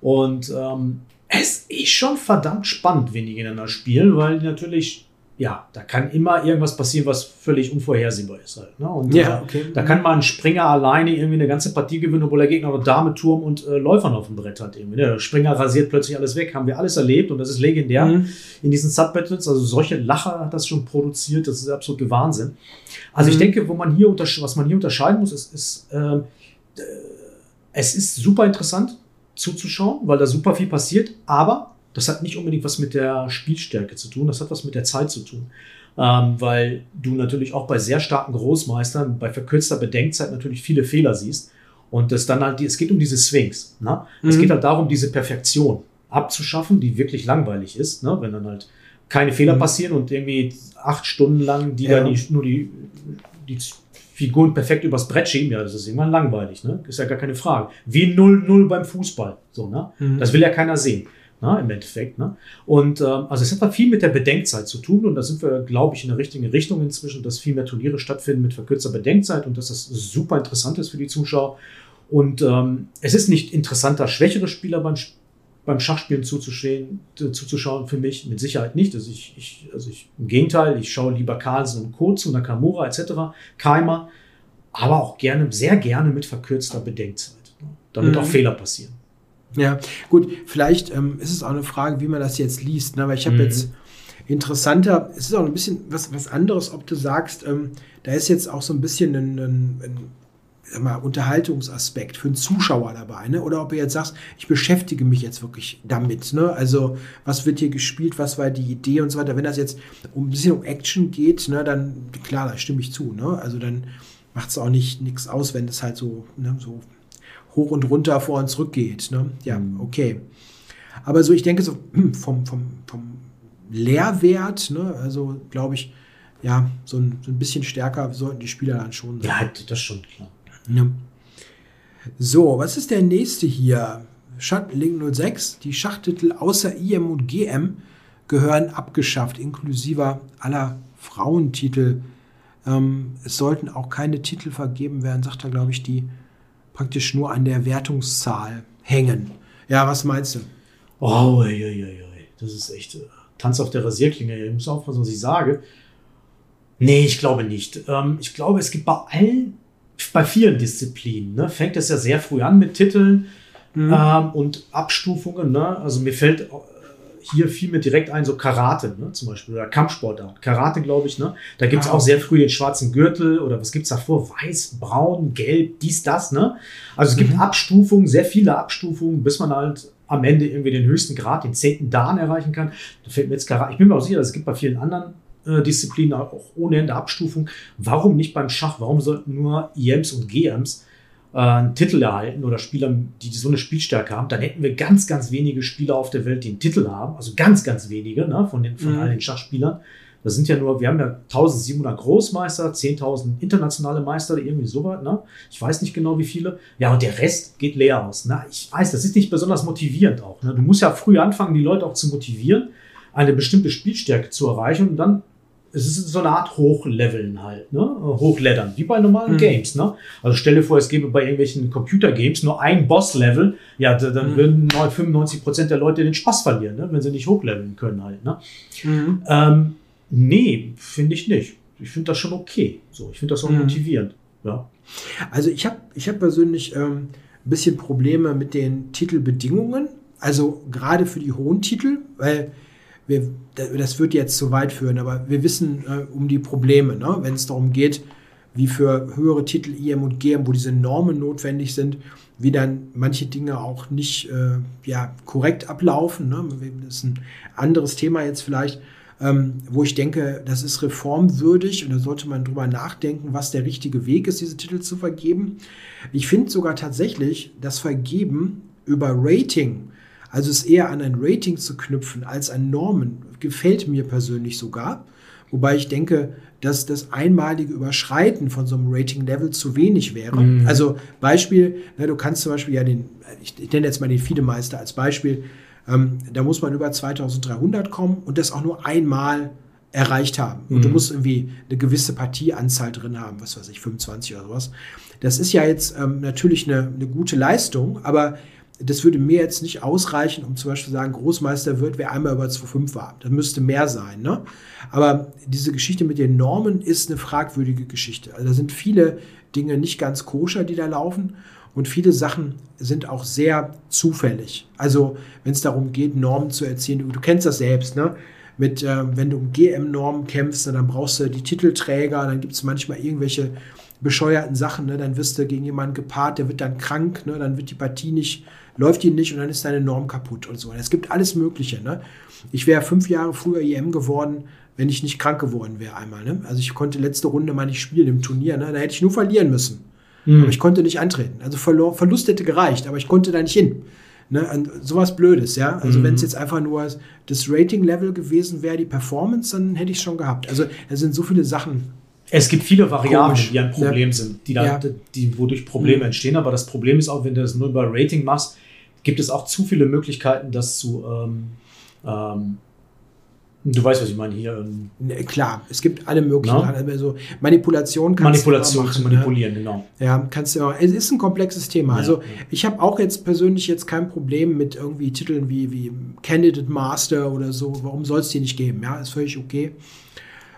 Und ähm, es ist schon verdammt spannend, wenn die gegeneinander spielen, weil die natürlich ja, da kann immer irgendwas passieren, was völlig unvorhersehbar ist halt. Ne? Und ja, okay. da kann man ein Springer alleine irgendwie eine ganze Partie gewinnen, obwohl der Gegner noch Dame, Turm und äh, Läufern auf dem Brett hat. Irgendwie. Ne? Der Springer rasiert plötzlich alles weg, haben wir alles erlebt und das ist legendär mhm. in diesen Subbattles. Also solche Lacher hat das schon produziert, das ist absolute Wahnsinn. Also mhm. ich denke, wo man hier was man hier unterscheiden muss, ist, ist äh, es ist super interessant zuzuschauen, weil da super viel passiert, aber das hat nicht unbedingt was mit der Spielstärke zu tun, das hat was mit der Zeit zu tun. Ähm, weil du natürlich auch bei sehr starken Großmeistern bei verkürzter Bedenkzeit natürlich viele Fehler siehst. Und das dann halt, es geht um diese Swings. Ne? Mhm. Es geht halt darum, diese Perfektion abzuschaffen, die wirklich langweilig ist, ne? wenn dann halt keine Fehler mhm. passieren und irgendwie acht Stunden lang die ja. dann die, nur die, die Figuren perfekt übers Brett schieben, ja, das ist irgendwann langweilig, ne? Ist ja gar keine Frage. Wie 0-0 beim Fußball. So, ne? Mhm. Das will ja keiner sehen na, im Endeffekt. Ne? Und ähm, also es hat viel mit der Bedenkzeit zu tun und da sind wir, glaube ich, in der richtigen Richtung inzwischen, dass viel mehr Turniere stattfinden mit verkürzter Bedenkzeit und dass das super interessant ist für die Zuschauer. Und ähm, es ist nicht interessanter, schwächere Spieler beim, beim Schachspielen zuzuschauen, zuzuschauen für mich, mit Sicherheit nicht. Also ich, ich, also ich im Gegenteil, ich schaue lieber Carlsen und Kurz und Nakamura etc., Keimer, aber auch gerne, sehr gerne mit verkürzter Bedenkzeit, ne? damit mhm. auch Fehler passieren. Ja, gut, vielleicht ähm, ist es auch eine Frage, wie man das jetzt liest, ne? weil ich habe mhm. jetzt interessanter, es ist auch ein bisschen was, was anderes, ob du sagst, ähm, da ist jetzt auch so ein bisschen ein, ein, ein sag mal, Unterhaltungsaspekt für einen Zuschauer dabei, ne? oder ob du jetzt sagst, ich beschäftige mich jetzt wirklich damit, ne? also was wird hier gespielt, was war die Idee und so weiter. Wenn das jetzt um ein bisschen um Action geht, ne, dann klar, da stimme ich zu, ne? also dann macht es auch nicht nichts aus, wenn es halt so, ne, so hoch und runter vor und zurück geht. Ne? Ja, mhm. okay. Aber so, ich denke so vom, vom, vom Lehrwert, ne, also glaube ich, ja, so ein, so ein bisschen stärker sollten die Spieler dann schon sein. Ja, das schon, klar. Ja. So, was ist der nächste hier? Link 06, die Schachtitel außer IM und GM gehören abgeschafft, inklusive aller Frauentitel. Ähm, es sollten auch keine Titel vergeben werden, sagt er, glaube ich, die praktisch nur an der Wertungszahl hängen. Ja, was meinst du? Oh, oi, oi, oi. das ist echt äh, Tanz auf der Rasierklinge. Ich muss aufpassen, was ich sage. Nee, ich glaube nicht. Ähm, ich glaube, es gibt bei allen, bei vielen Disziplinen, ne, fängt es ja sehr früh an mit Titeln mhm. ähm, und Abstufungen. Ne? Also mir fällt hier fiel mir direkt ein, so Karate, ne, zum Beispiel, oder Kampfsportart. Karate, glaube ich, ne? Da gibt es auch sehr früh den schwarzen Gürtel oder was gibt es davor? Weiß, braun, gelb, dies, das, ne? Also es gibt mhm. Abstufungen, sehr viele Abstufungen, bis man halt am Ende irgendwie den höchsten Grad, den zehnten Dan erreichen kann. Da fällt mir jetzt Karate. Ich bin mir auch sicher, es gibt bei vielen anderen äh, Disziplinen auch ohne Ende Abstufung. Warum nicht beim Schach? Warum sollten nur IMs und GMs äh, einen Titel erhalten oder Spieler, die so eine Spielstärke haben? Dann hätten wir ganz, ganz wenige Spieler auf der Welt, die einen Titel haben. Also ganz, ganz wenige ne, von, den, von mhm. all den Schachspielern. Das sind ja nur, wir haben ja 1700 Großmeister, 10.000 internationale Meister, irgendwie sowas, ne? Ich weiß nicht genau, wie viele. Ja, und der Rest geht leer aus. Ne? Ich weiß, das ist nicht besonders motivierend auch. Ne? Du musst ja früh anfangen, die Leute auch zu motivieren, eine bestimmte Spielstärke zu erreichen und dann es ist so eine Art Hochleveln halt, ne? Hochleddern, wie bei normalen mhm. Games, ne? Also stell dir vor, es gäbe bei irgendwelchen Computergames nur ein Boss-Level, ja, dann mhm. würden 95 Prozent der Leute den Spaß verlieren, ne? wenn sie nicht hochleveln können halt, ne? Mhm. Ähm, nee, finde ich nicht. Ich finde das schon okay. So, ich finde das auch mhm. motivierend, ja. Also ich habe ich hab persönlich ähm, ein bisschen Probleme mit den Titelbedingungen, also gerade für die hohen Titel, weil wir, das wird jetzt zu weit führen, aber wir wissen äh, um die Probleme, ne? wenn es darum geht, wie für höhere Titel IM und GM, wo diese Normen notwendig sind, wie dann manche Dinge auch nicht äh, ja, korrekt ablaufen. Ne? Das ist ein anderes Thema jetzt vielleicht, ähm, wo ich denke, das ist reformwürdig und da sollte man drüber nachdenken, was der richtige Weg ist, diese Titel zu vergeben. Ich finde sogar tatsächlich das Vergeben über Rating also es eher an ein Rating zu knüpfen als an Normen, gefällt mir persönlich sogar. Wobei ich denke, dass das einmalige Überschreiten von so einem Rating-Level zu wenig wäre. Mhm. Also Beispiel, ne, du kannst zum Beispiel ja den, ich, ich nenne jetzt mal den Fiedemeister als Beispiel, ähm, da muss man über 2300 kommen und das auch nur einmal erreicht haben. Und mhm. du musst irgendwie eine gewisse Partieanzahl drin haben, was weiß ich, 25 oder sowas. Das ist ja jetzt ähm, natürlich eine, eine gute Leistung, aber das würde mir jetzt nicht ausreichen, um zum Beispiel zu sagen, Großmeister wird, wer einmal über 2,5 war. Das müsste mehr sein. Ne? Aber diese Geschichte mit den Normen ist eine fragwürdige Geschichte. Also da sind viele Dinge nicht ganz koscher, die da laufen. Und viele Sachen sind auch sehr zufällig. Also wenn es darum geht, Normen zu erzielen, du, du kennst das selbst, ne? Mit, äh, wenn du um GM-Normen kämpfst, dann brauchst du die Titelträger, dann gibt es manchmal irgendwelche bescheuerten Sachen, ne? dann wirst du gegen jemanden gepaart, der wird dann krank, ne? dann wird die Partie nicht läuft die nicht und dann ist deine Norm kaputt und so. Es gibt alles Mögliche. Ne? Ich wäre fünf Jahre früher IM geworden, wenn ich nicht krank geworden wäre einmal. Ne? Also ich konnte letzte Runde mal nicht spielen im Turnier. Ne? Da hätte ich nur verlieren müssen. Mhm. Aber ich konnte nicht antreten. Also Verlor, Verlust hätte gereicht, aber ich konnte da nicht hin. Ne? Sowas Blödes, ja. Also mhm. wenn es jetzt einfach nur das Rating-Level gewesen wäre, die Performance, dann hätte ich es schon gehabt. Also es sind so viele Sachen es gibt viele Variablen, Komisch. die ein Problem ja. sind, die, da, ja. die, wodurch Probleme mhm. entstehen. Aber das Problem ist auch, wenn du das nur über Rating machst, gibt es auch zu viele Möglichkeiten, das zu. Ähm, ähm, du weißt, was ich meine hier. Ähm, ne, klar, es gibt alle möglichen. No? Also Manipulation kannst Manipulation du machen, zu ne? manipulieren, ne? genau. Ja, kannst du auch. Es ist ein komplexes Thema. Ja, also ich habe auch jetzt persönlich jetzt kein Problem mit irgendwie Titeln wie, wie Candidate Master oder so. Warum soll es die nicht geben? Ja, ist völlig okay.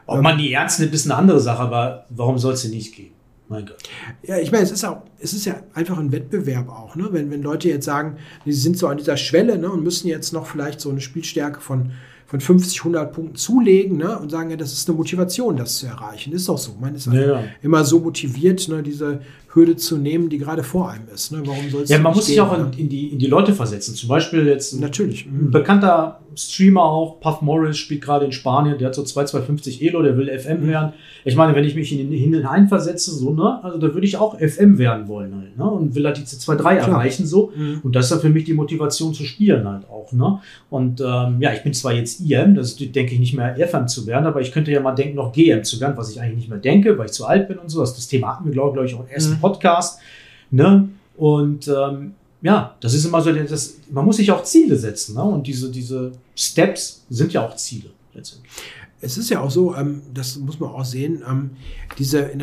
Ob man die ernst nimmt, ist eine andere Sache, aber warum soll es sie nicht geben? Mein Gott. Ja, ich meine, es ist auch, es ist ja einfach ein Wettbewerb auch, ne? Wenn, wenn Leute jetzt sagen, sie sind so an dieser Schwelle, ne, und müssen jetzt noch vielleicht so eine Spielstärke von, von 50, 100 Punkten zulegen, ne, und sagen, ja, das ist eine Motivation, das zu erreichen. Ist doch so. Man ist halt ja, ja. immer so motiviert, ne, diese Hürde zu nehmen, die gerade vor einem ist. Ne? Warum soll es Ja, man muss sich auch in, in, die, in die Leute versetzen. Zum Beispiel jetzt Natürlich. ein bekannter Streamer auch, Puff Morris, spielt gerade in Spanien, der hat so 2250 Elo, der will FM mhm. werden. Ich meine, wenn ich mich in den hineinversetze, so, ne, also da würde ich auch FM werden wollen halt, ne, und will halt die C2-3 erreichen, so. Mhm. Und das ist dann für mich die Motivation zu spielen halt auch, ne. Und ähm, ja, ich bin zwar jetzt IM, das ist, denke ich, nicht mehr FM zu werden, aber ich könnte ja mal denken, noch GM zu werden, was ich eigentlich nicht mehr denke, weil ich zu alt bin und so. Das, das Thema hatten wir, glaube glaub ich, auch im ersten mhm. Podcast, ne. Und ähm, ja, das ist immer so, das, man muss sich auch Ziele setzen. Ne? Und diese, diese Steps sind ja auch Ziele letztendlich. Es ist ja auch so, ähm, das muss man auch sehen, ähm, diese in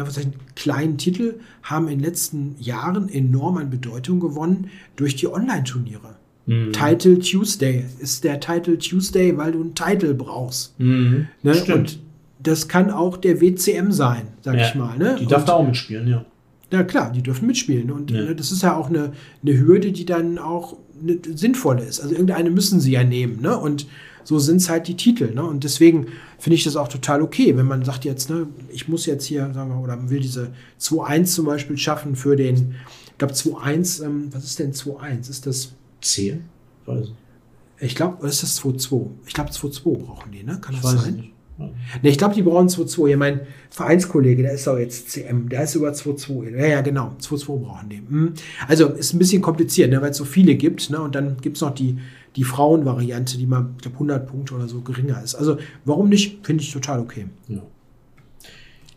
kleinen Titel haben in den letzten Jahren enorm an Bedeutung gewonnen durch die Online-Turniere. Mhm. Title Tuesday ist der Title Tuesday, weil du einen Titel brauchst. Mhm. Ne? Und das kann auch der WCM sein, sag ja, ich mal. Ne? Die darf Und, da auch mitspielen, ja. Ja, klar, die dürfen mitspielen. Und ja. Ne, das ist ja auch eine, eine Hürde, die dann auch eine sinnvolle ist. Also irgendeine müssen sie ja nehmen. Ne? Und so sind es halt die Titel. Ne? Und deswegen finde ich das auch total okay, wenn man sagt jetzt, ne, ich muss jetzt hier, sagen wir, oder will diese 2-1 zum Beispiel schaffen für den, ich glaube 2-1, ähm, was ist denn 2-1? Ist das 10? Weiß ich glaube, oder ist das 2-2? Ich glaube 2-2 brauchen die, ne? Kann ich das sein? Nicht. Ne, ich glaube, die brauchen 2-2. Ja, mein Vereinskollege, der ist auch jetzt CM, der ist über 2-2. Ja, ja, genau. 2-2 brauchen die. Hm. Also ist ein bisschen kompliziert, ne, weil es so viele gibt. Ne, und dann gibt es noch die, die Frauenvariante, die mal, ich glaube, 100 Punkte oder so geringer ist. Also warum nicht? Finde ich total okay. Ja.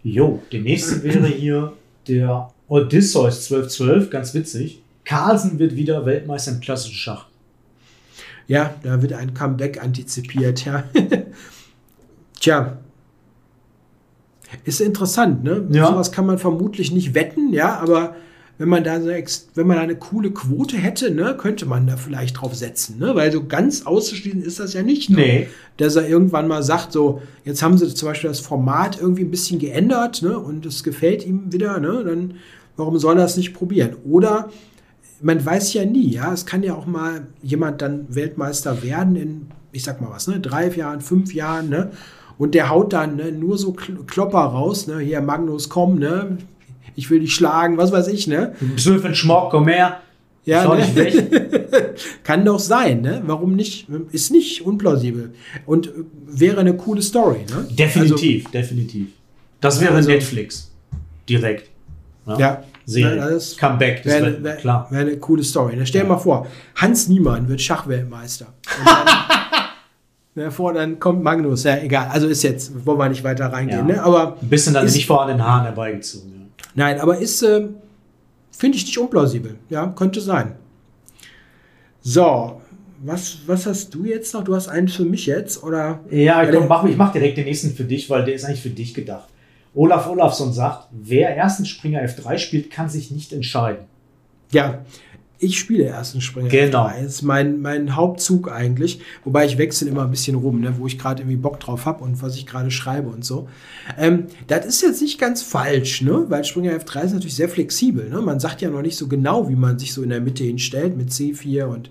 Jo, der nächste wäre hier der Odysseus 1212, ganz witzig. Carlsen wird wieder Weltmeister im klassischen Schach. Ja, da wird ein Comeback antizipiert, ja. Tja. Ist interessant, ne? Ja. Sowas kann man vermutlich nicht wetten, ja, aber wenn man da so wenn man da eine coole Quote hätte, ne, könnte man da vielleicht drauf setzen, ne? Weil so ganz auszuschließen ist das ja nicht. Ne? Nee. Dass er irgendwann mal sagt, so, jetzt haben sie zum Beispiel das Format irgendwie ein bisschen geändert, ne? Und es gefällt ihm wieder, ne? Dann, warum soll er es nicht probieren? Oder man weiß ja nie, ja, es kann ja auch mal jemand dann Weltmeister werden in, ich sag mal was, ne, drei Jahren, fünf Jahren, ne? Und der haut dann ne, nur so Klopper raus, ne? Hier, Magnus, komm, ne? Ich will dich schlagen, was weiß ich, ne? Bist du für ein Schmock, komm her. Ja, ne? kann doch sein, ne? Warum nicht? Ist nicht unplausibel. Und wäre eine coole Story, ne? Definitiv, also, definitiv. Das wäre also, Netflix. Direkt. Ja. ja. Serie. Das Comeback, das wäre wär, klar. Wäre eine coole Story. Ne? Stell dir ja. mal vor, Hans Niemann wird Schachweltmeister. Ja, vor, dann kommt Magnus, ja, egal. Also ist jetzt, wollen wir nicht weiter reingehen, ja. ne? Aber. Ein bisschen dann ist, nicht vor an den Haaren herbeigezogen. Ja. Nein, aber ist, äh, finde ich nicht unplausibel. Ja, könnte sein. So, was, was hast du jetzt noch? Du hast einen für mich jetzt, oder? Ja, ich, komm, mach, ich mach direkt den nächsten für dich, weil der ist eigentlich für dich gedacht. Olaf Olafsson sagt, wer ersten Springer F3 spielt, kann sich nicht entscheiden. Ja, ich spiele ersten Springer. Genau. Das ist mein, mein Hauptzug eigentlich. Wobei ich wechsle immer ein bisschen rum, ne, wo ich gerade irgendwie Bock drauf habe und was ich gerade schreibe und so. Ähm, das ist jetzt nicht ganz falsch, ne? weil Springer F3 ist natürlich sehr flexibel. Ne? Man sagt ja noch nicht so genau, wie man sich so in der Mitte hinstellt mit C4 und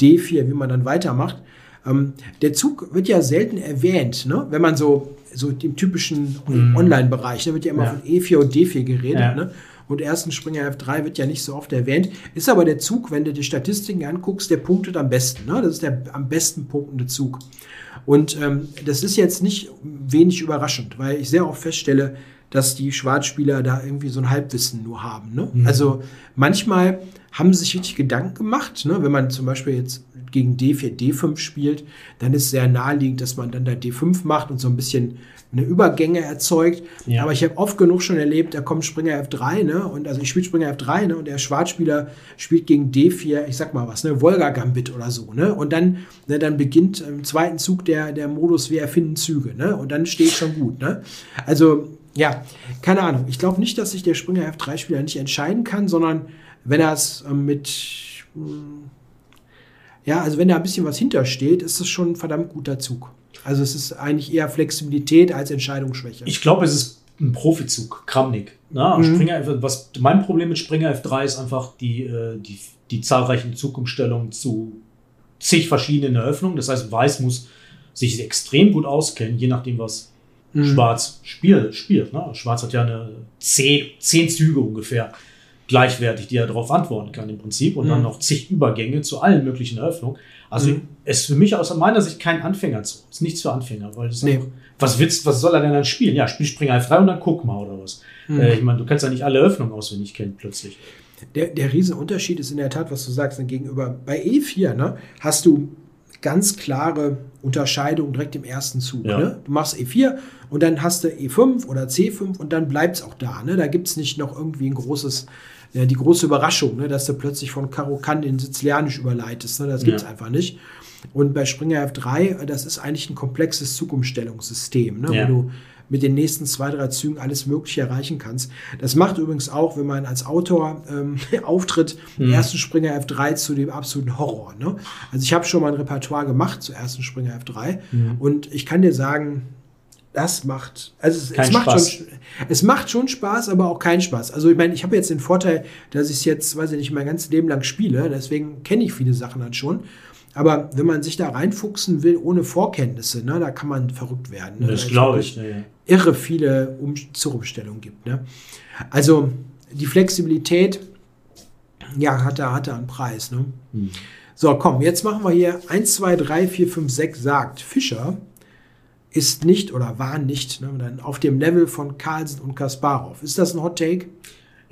D4, wie man dann weitermacht. Ähm, der Zug wird ja selten erwähnt, ne? wenn man so, so im typischen mm. Online-Bereich, da wird ja immer ja. von E4 und D4 geredet. Ja. Ne? Und ersten Springer F3 wird ja nicht so oft erwähnt. Ist aber der Zug, wenn du die Statistiken anguckst, der punktet am besten. Ne? Das ist der am besten punktende Zug. Und ähm, das ist jetzt nicht wenig überraschend, weil ich sehr oft feststelle, dass die Schwarzspieler da irgendwie so ein Halbwissen nur haben. Ne? Mhm. Also manchmal haben sie sich richtig Gedanken gemacht. Ne? Wenn man zum Beispiel jetzt gegen D4, D5 spielt, dann ist sehr naheliegend, dass man dann da D5 macht und so ein bisschen eine Übergänge erzeugt. Ja. Aber ich habe oft genug schon erlebt, da kommt Springer F3, ne? Und also ich spiele Springer F3, ne? Und der Schwarzspieler spielt gegen D4, ich sag mal was, ne? Volga Gambit oder so, ne? Und dann, ne, dann beginnt im zweiten Zug der, der Modus, wir erfinden Züge, ne? Und dann steht schon gut, ne? Also, ja, keine Ahnung. Ich glaube nicht, dass sich der Springer F3-Spieler nicht entscheiden kann, sondern wenn er es ähm, mit, hm, ja, also wenn da ein bisschen was hintersteht, ist das schon ein verdammt guter Zug. Also es ist eigentlich eher Flexibilität als Entscheidungsschwäche. Ich glaube, es ist ein Profizug, Kramnik. Na, mhm. Springer, was mein Problem mit Springer F3 ist einfach die, äh, die, die zahlreichen Zugumstellungen zu zig verschiedenen Eröffnungen. Das heißt, Weiß muss sich extrem gut auskennen, je nachdem, was mhm. Schwarz spiel, spielt. Ne? Schwarz hat ja eine zehn, zehn Züge ungefähr gleichwertig, die er darauf antworten kann im Prinzip und mhm. dann noch zig Übergänge zu allen möglichen Eröffnungen. Also mhm. ist für mich aus meiner Sicht kein Anfängerzug. Ist nichts für Anfänger, weil das nee. einfach, was willst, was soll er denn dann spielen? Ja, spiel Springer F3 und dann guck mal oder was. Mhm. Äh, ich meine, du kannst ja nicht alle Öffnungen auswendig kennen plötzlich. Der, der Riesenunterschied ist in der Tat, was du sagst, gegenüber bei E4, ne, hast du ganz klare Unterscheidung direkt im ersten Zug. Ja. Ne? Du machst E4 und dann hast du E5 oder C5 und dann bleibt es auch da. Ne? Da gibt es nicht noch irgendwie ein großes, ja, die große Überraschung, ne? dass du plötzlich von Karo Kann in Sizilianisch überleitest. Ne? Das gibt es ja. einfach nicht. Und bei Springer F3, das ist eigentlich ein komplexes Zugumstellungssystem, ne? wo du mit den nächsten zwei, drei Zügen alles Mögliche erreichen kannst. Das macht übrigens auch, wenn man als Autor ähm, auftritt, mhm. ersten Springer F3 zu dem absoluten Horror. Ne? Also ich habe schon mal ein Repertoire gemacht zu ersten Springer F3 mhm. und ich kann dir sagen, das macht, also es, es macht schon, es macht schon Spaß, aber auch keinen Spaß. Also ich meine, ich habe jetzt den Vorteil, dass ich es jetzt, weiß ich nicht, mein ganzes Leben lang spiele, deswegen kenne ich viele Sachen dann schon. Aber wenn man sich da reinfuchsen will ohne Vorkenntnisse, ne, da kann man verrückt werden. Ne? Das glaube ich. Ja. Irre viele um Zurückstellungen gibt. Ne? Also die Flexibilität, ja, hat da, hat da einen Preis. Ne? Hm. So, komm, jetzt machen wir hier 1, 2, 3, 4, 5, 6 sagt Fischer ist nicht oder war nicht ne, auf dem Level von Carlsen und Kasparov. Ist das ein Hot Take?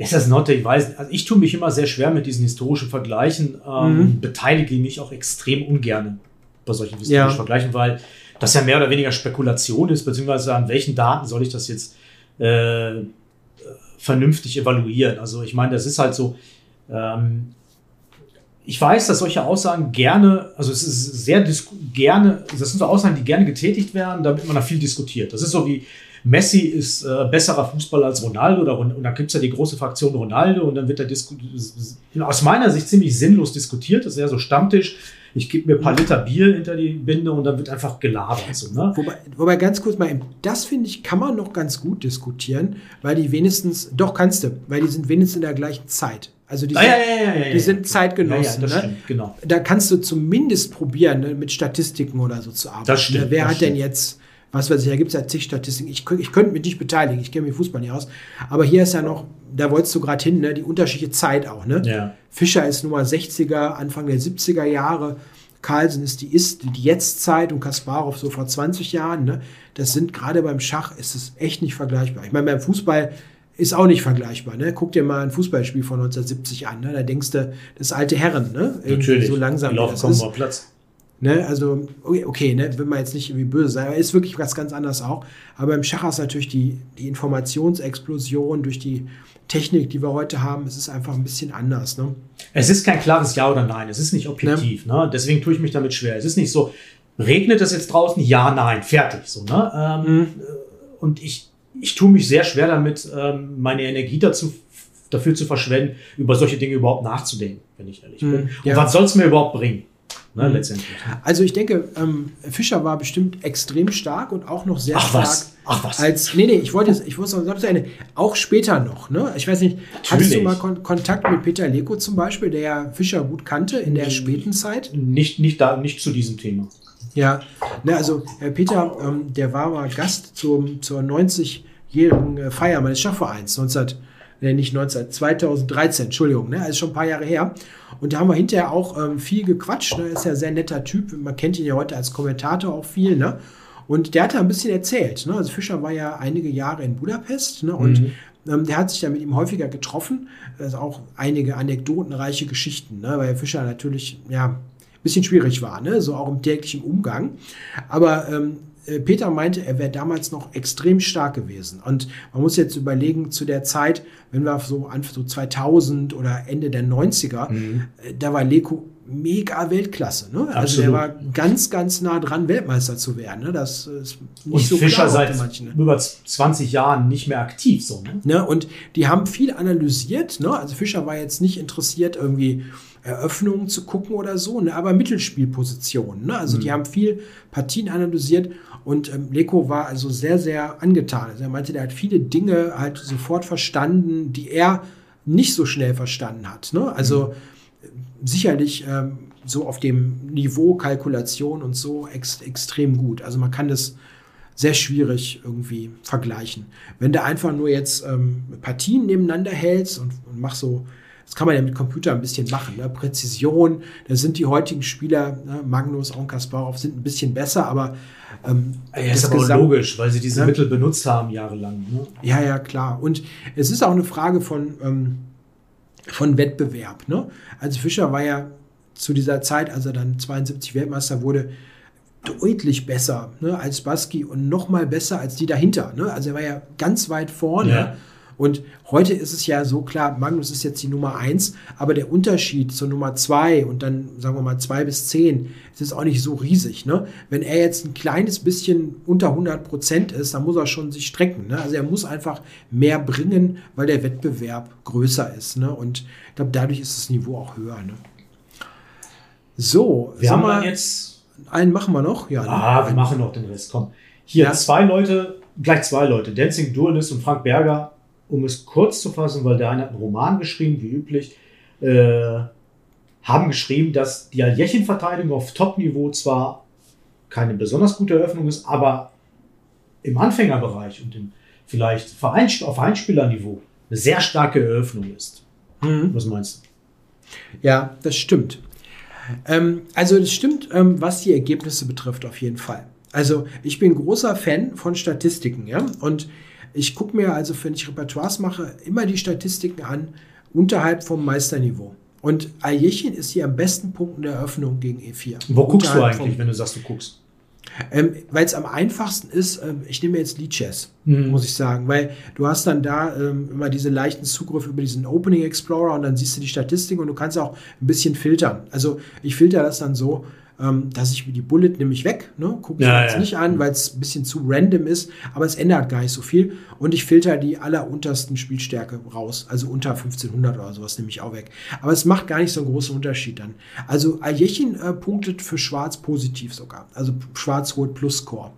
Ist das not? Ich weiß, also ich tue mich immer sehr schwer mit diesen historischen Vergleichen, ähm, mhm. beteilige mich auch extrem ungern bei solchen historischen ja. Vergleichen, weil das ja mehr oder weniger Spekulation ist, beziehungsweise an welchen Daten soll ich das jetzt äh, vernünftig evaluieren. Also ich meine, das ist halt so, ähm, ich weiß, dass solche Aussagen gerne, also es ist sehr gerne, das sind so Aussagen, die gerne getätigt werden, damit man da viel diskutiert. Das ist so wie, Messi ist äh, besserer Fußballer als Ronaldo und dann gibt es ja die große Fraktion Ronaldo und dann wird da aus meiner Sicht ziemlich sinnlos diskutiert. Das ist ja so Stammtisch. Ich gebe mir ein paar Liter Bier hinter die Binde und dann wird einfach gelabert. So, ne? wobei, wobei, ganz kurz mal, das finde ich, kann man noch ganz gut diskutieren, weil die wenigstens, doch kannst du, weil die sind wenigstens in der gleichen Zeit. Also die, ah, sind, ja, ja, ja, die sind Zeitgenossen. ne? Genau. Da kannst du zumindest probieren, ne, mit Statistiken oder so zu arbeiten. Das stimmt, Wer das hat stimmt. denn jetzt was weiß ich, da gibt es ja zig Statistiken. Ich, ich könnte mich nicht beteiligen, ich kenne mich Fußball nicht aus. Aber hier ist ja noch, da wolltest du gerade hin, ne, die unterschiedliche Zeit auch. Ne? Ja. Fischer ist Nummer 60er, Anfang der 70er Jahre. Carlsen ist die ist die Jetztzeit und Kasparov so vor 20 Jahren. Ne? Das sind gerade beim Schach ist es echt nicht vergleichbar. Ich meine, beim Fußball ist auch nicht vergleichbar. Ne? Guck dir mal ein Fußballspiel von 1970 an. Ne? Da denkst du, das alte Herren. Ne? Natürlich. So langsam. Die laufen kommen mal Platz. Ne, also, okay, okay ne, will man jetzt nicht irgendwie böse sein, aber ist wirklich was ganz anderes auch. Aber im Schach ist natürlich die, die Informationsexplosion durch die Technik, die wir heute haben, es ist einfach ein bisschen anders. Ne? Es ist kein klares Ja oder Nein, es ist nicht objektiv. Ne? ne? Deswegen tue ich mich damit schwer. Es ist nicht so, regnet es jetzt draußen? Ja, nein, fertig. So, ne? Ähm, mhm. Und ich, ich tue mich sehr schwer damit, ähm, meine Energie dazu dafür zu verschwenden, über solche Dinge überhaupt nachzudenken, wenn ich ehrlich bin. Mhm, ja. Und was soll es mir überhaupt bringen? Ne, mhm. letztendlich. Also ich denke, ähm, Fischer war bestimmt extrem stark und auch noch sehr Ach, stark. Was? Ach was. Als, nee, nee, ich wollte jetzt, ich wusste eine, auch später noch, ne? Ich weiß nicht, Natürlich. hattest du mal Kon Kontakt mit Peter Leko zum Beispiel, der ja Fischer gut kannte in der späten Zeit? Nicht, nicht, da, nicht zu diesem Thema. Ja, ne, also Herr Peter, ähm, der war mal Gast zum, zur 90-jährigen äh, Feier meines Schachvereins 19 nee, nicht 19, 2013, Entschuldigung, ne, also schon ein paar Jahre her. Und da haben wir hinterher auch ähm, viel gequatscht. Ne? Ist ja ein sehr netter Typ. Man kennt ihn ja heute als Kommentator auch viel. Ne? Und der hat da ein bisschen erzählt. Ne? Also Fischer war ja einige Jahre in Budapest ne? und mhm. ähm, der hat sich da mit ihm häufiger getroffen. Also auch einige anekdotenreiche Geschichten, ne? weil Fischer natürlich ja ein bisschen schwierig war, ne? so auch im täglichen Umgang. Aber ähm, äh, Peter meinte, er wäre damals noch extrem stark gewesen. Und man muss jetzt überlegen, zu der Zeit, wenn wir so an so 2000 oder Ende der 90er, mhm. Äh, da war Leko mega Weltklasse. Ne? Also er war ganz, ganz nah dran, Weltmeister zu werden. Ne? Das ist nicht und so Fischer klar seit manchen, ne? über 20 Jahren nicht mehr aktiv. So, ne? ne? Und die haben viel analysiert. Ne? Also Fischer war jetzt nicht interessiert, irgendwie Eröffnungen zu gucken oder so, ne? aber Mittelspielpositionen. Ne? Also mhm. die haben viel Partien analysiert und ähm, Leko war also sehr, sehr angetan. Also er meinte, der hat viele Dinge halt sofort verstanden, die er nicht so schnell verstanden hat. Ne? Also mhm. sicherlich ähm, so auf dem Niveau Kalkulation und so ex extrem gut. Also man kann das sehr schwierig irgendwie vergleichen. Wenn du einfach nur jetzt ähm, Partien nebeneinander hältst und, und machst so das kann man ja mit Computer ein bisschen machen. Ne? Präzision, da sind die heutigen Spieler, ne? Magnus und Kasparov, sind ein bisschen besser, aber ähm, ja, ist aber Gesamt, logisch, weil sie diese ne? Mittel benutzt haben jahrelang. Ne? Ja, ja, klar. Und es ist auch eine Frage von, ähm, von Wettbewerb. Ne? Also Fischer war ja zu dieser Zeit, als er dann 72 Weltmeister wurde, deutlich besser ne, als Baski und noch mal besser als die dahinter. Ne? Also er war ja ganz weit vorne. Ja. Und heute ist es ja so klar, Magnus ist jetzt die Nummer 1, aber der Unterschied zur Nummer 2 und dann sagen wir mal 2 bis 10 ist auch nicht so riesig. Ne? Wenn er jetzt ein kleines bisschen unter 100 Prozent ist, dann muss er schon sich strecken. Ne? Also er muss einfach mehr bringen, weil der Wettbewerb größer ist. Ne? Und ich glaube, dadurch ist das Niveau auch höher. Ne? So, wir haben wir jetzt. Einen machen wir noch? Ja, ah, wir machen noch den Rest. Komm. Hier ja. zwei Leute, gleich zwei Leute, Dancing Duelist und Frank Berger um es kurz zu fassen, weil der eine hat einen Roman geschrieben, wie üblich, äh, haben geschrieben, dass die Aljechin-Verteidigung auf Top-Niveau zwar keine besonders gute Eröffnung ist, aber im Anfängerbereich und im vielleicht Verein, auf Vereinsspielerniveau eine sehr starke Eröffnung ist. Mhm. Was meinst du? Ja, das stimmt. Ähm, also das stimmt, ähm, was die Ergebnisse betrifft, auf jeden Fall. Also ich bin großer Fan von Statistiken, ja, und ich gucke mir also, wenn ich Repertoires mache, immer die Statistiken an, unterhalb vom Meisterniveau. Und Aljechin ist hier am besten Punkt in der Eröffnung gegen E4. Wo guckst du eigentlich, wenn du sagst, du guckst? Ähm, weil es am einfachsten ist, ähm, ich nehme jetzt Lead Chess, mhm. muss ich sagen, weil du hast dann da ähm, immer diese leichten Zugriffe über diesen Opening Explorer und dann siehst du die Statistiken und du kannst auch ein bisschen filtern. Also ich filter das dann so, ähm, dass ich mir die Bullet nämlich weg, ne? gucke ich ja, jetzt ja. nicht an, weil es ein bisschen zu random ist, aber es ändert gar nicht so viel und ich filter die alleruntersten Spielstärke raus, also unter 1500 oder sowas nehme ich auch weg. Aber es macht gar nicht so einen großen Unterschied dann. Also Aljechin äh, punktet für Schwarz positiv sogar, also Schwarz holt Plus Score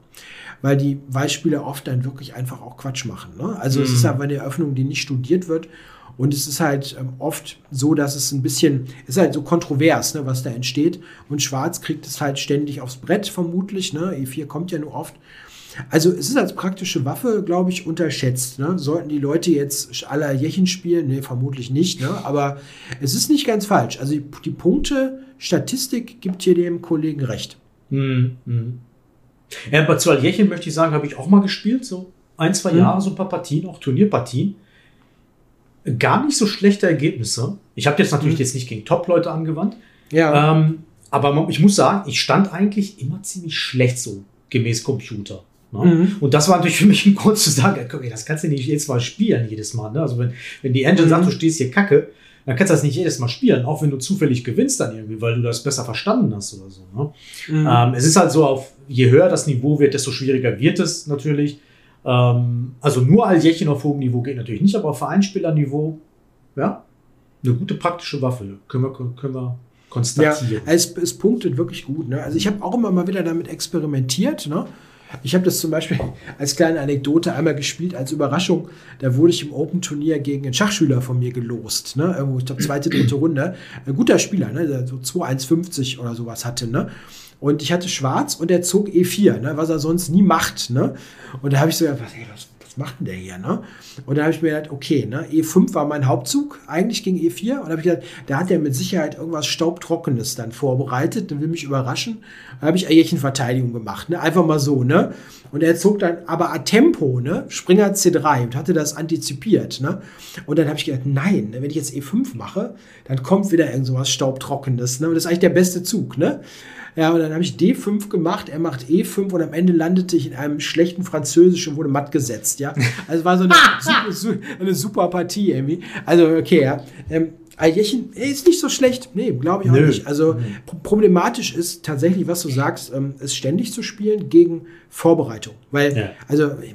weil die Weißspieler oft dann wirklich einfach auch Quatsch machen. Ne? Also mhm. es ist aber eine Eröffnung, die nicht studiert wird und es ist halt ähm, oft so, dass es ein bisschen, ist halt so kontrovers, ne, was da entsteht. Und Schwarz kriegt es halt ständig aufs Brett, vermutlich. Ne? E4 kommt ja nur oft. Also es ist als praktische Waffe, glaube ich, unterschätzt. Ne? Sollten die Leute jetzt aller Jechen spielen? Nee, vermutlich nicht. Ne? Aber es ist nicht ganz falsch. Also die, die Punkte, Statistik gibt hier dem Kollegen recht. Hm, hm. Ja, bei Jechen möchte ich sagen, habe ich auch mal gespielt, so ein, zwei hm. Jahre, so ein paar Partien, auch Turnierpartien gar nicht so schlechte Ergebnisse. Ich habe jetzt natürlich mhm. jetzt nicht gegen Top-Leute angewandt. Ja. Ähm, aber ich muss sagen, ich stand eigentlich immer ziemlich schlecht so gemäß Computer. Ne? Mhm. Und das war natürlich für mich ein Grund zu sagen, okay, das kannst du nicht jedes Mal spielen, jedes Mal. Ne? Also wenn, wenn die Engine mhm. sagt, du stehst hier kacke, dann kannst du das nicht jedes Mal spielen, auch wenn du zufällig gewinnst dann irgendwie, weil du das besser verstanden hast oder so. Ne? Mhm. Ähm, es ist halt so, auf je höher das Niveau wird, desto schwieriger wird es natürlich. Ähm, also nur Aljechin auf hohem Niveau geht natürlich nicht, aber auf Vereinsspielerniveau, ja, eine gute praktische Waffe. Können wir, können wir konstatieren. Ja, es, es punktet wirklich gut. Ne? Also ich habe auch immer mal wieder damit experimentiert. Ne? Ich habe das zum Beispiel als kleine Anekdote einmal gespielt, als Überraschung. Da wurde ich im Open-Turnier gegen einen Schachschüler von mir gelost. Ne? Irgendwo, ich glaube, zweite, dritte Runde. Ein guter Spieler, ne? der so 2,150 oder sowas hatte. Ne? Und ich hatte schwarz und er zog E4, ne, was er sonst nie macht. Ne? Und da habe ich so gedacht, was, was, was macht denn der hier? Ne? Und da habe ich mir gedacht, okay, ne, E5 war mein Hauptzug, eigentlich gegen E4. Und da habe ich gedacht, da hat er mit Sicherheit irgendwas Staubtrockenes dann vorbereitet und will mich überraschen. Da habe ich eigentlich eine Verteidigung gemacht, ne? einfach mal so. ne? Und er zog dann aber a Tempo, ne? Springer C3 und hatte das antizipiert. Ne? Und dann habe ich gedacht, nein, ne, wenn ich jetzt E5 mache, dann kommt wieder irgend sowas Staubtrockenes. Ne? Und das ist eigentlich der beste Zug. Ne? Ja, und dann habe ich D5 gemacht, er macht E5 und am Ende landete ich in einem schlechten Französisch und wurde matt gesetzt, ja. Also war so eine, super, eine super Partie irgendwie. Also, okay, ja. Ähm, Aljechin ist nicht so schlecht. Nee, glaube ich auch Nö. nicht. Also problematisch ist tatsächlich, was du sagst, ähm, es ständig zu spielen gegen Vorbereitung. Weil, ja. also, ich,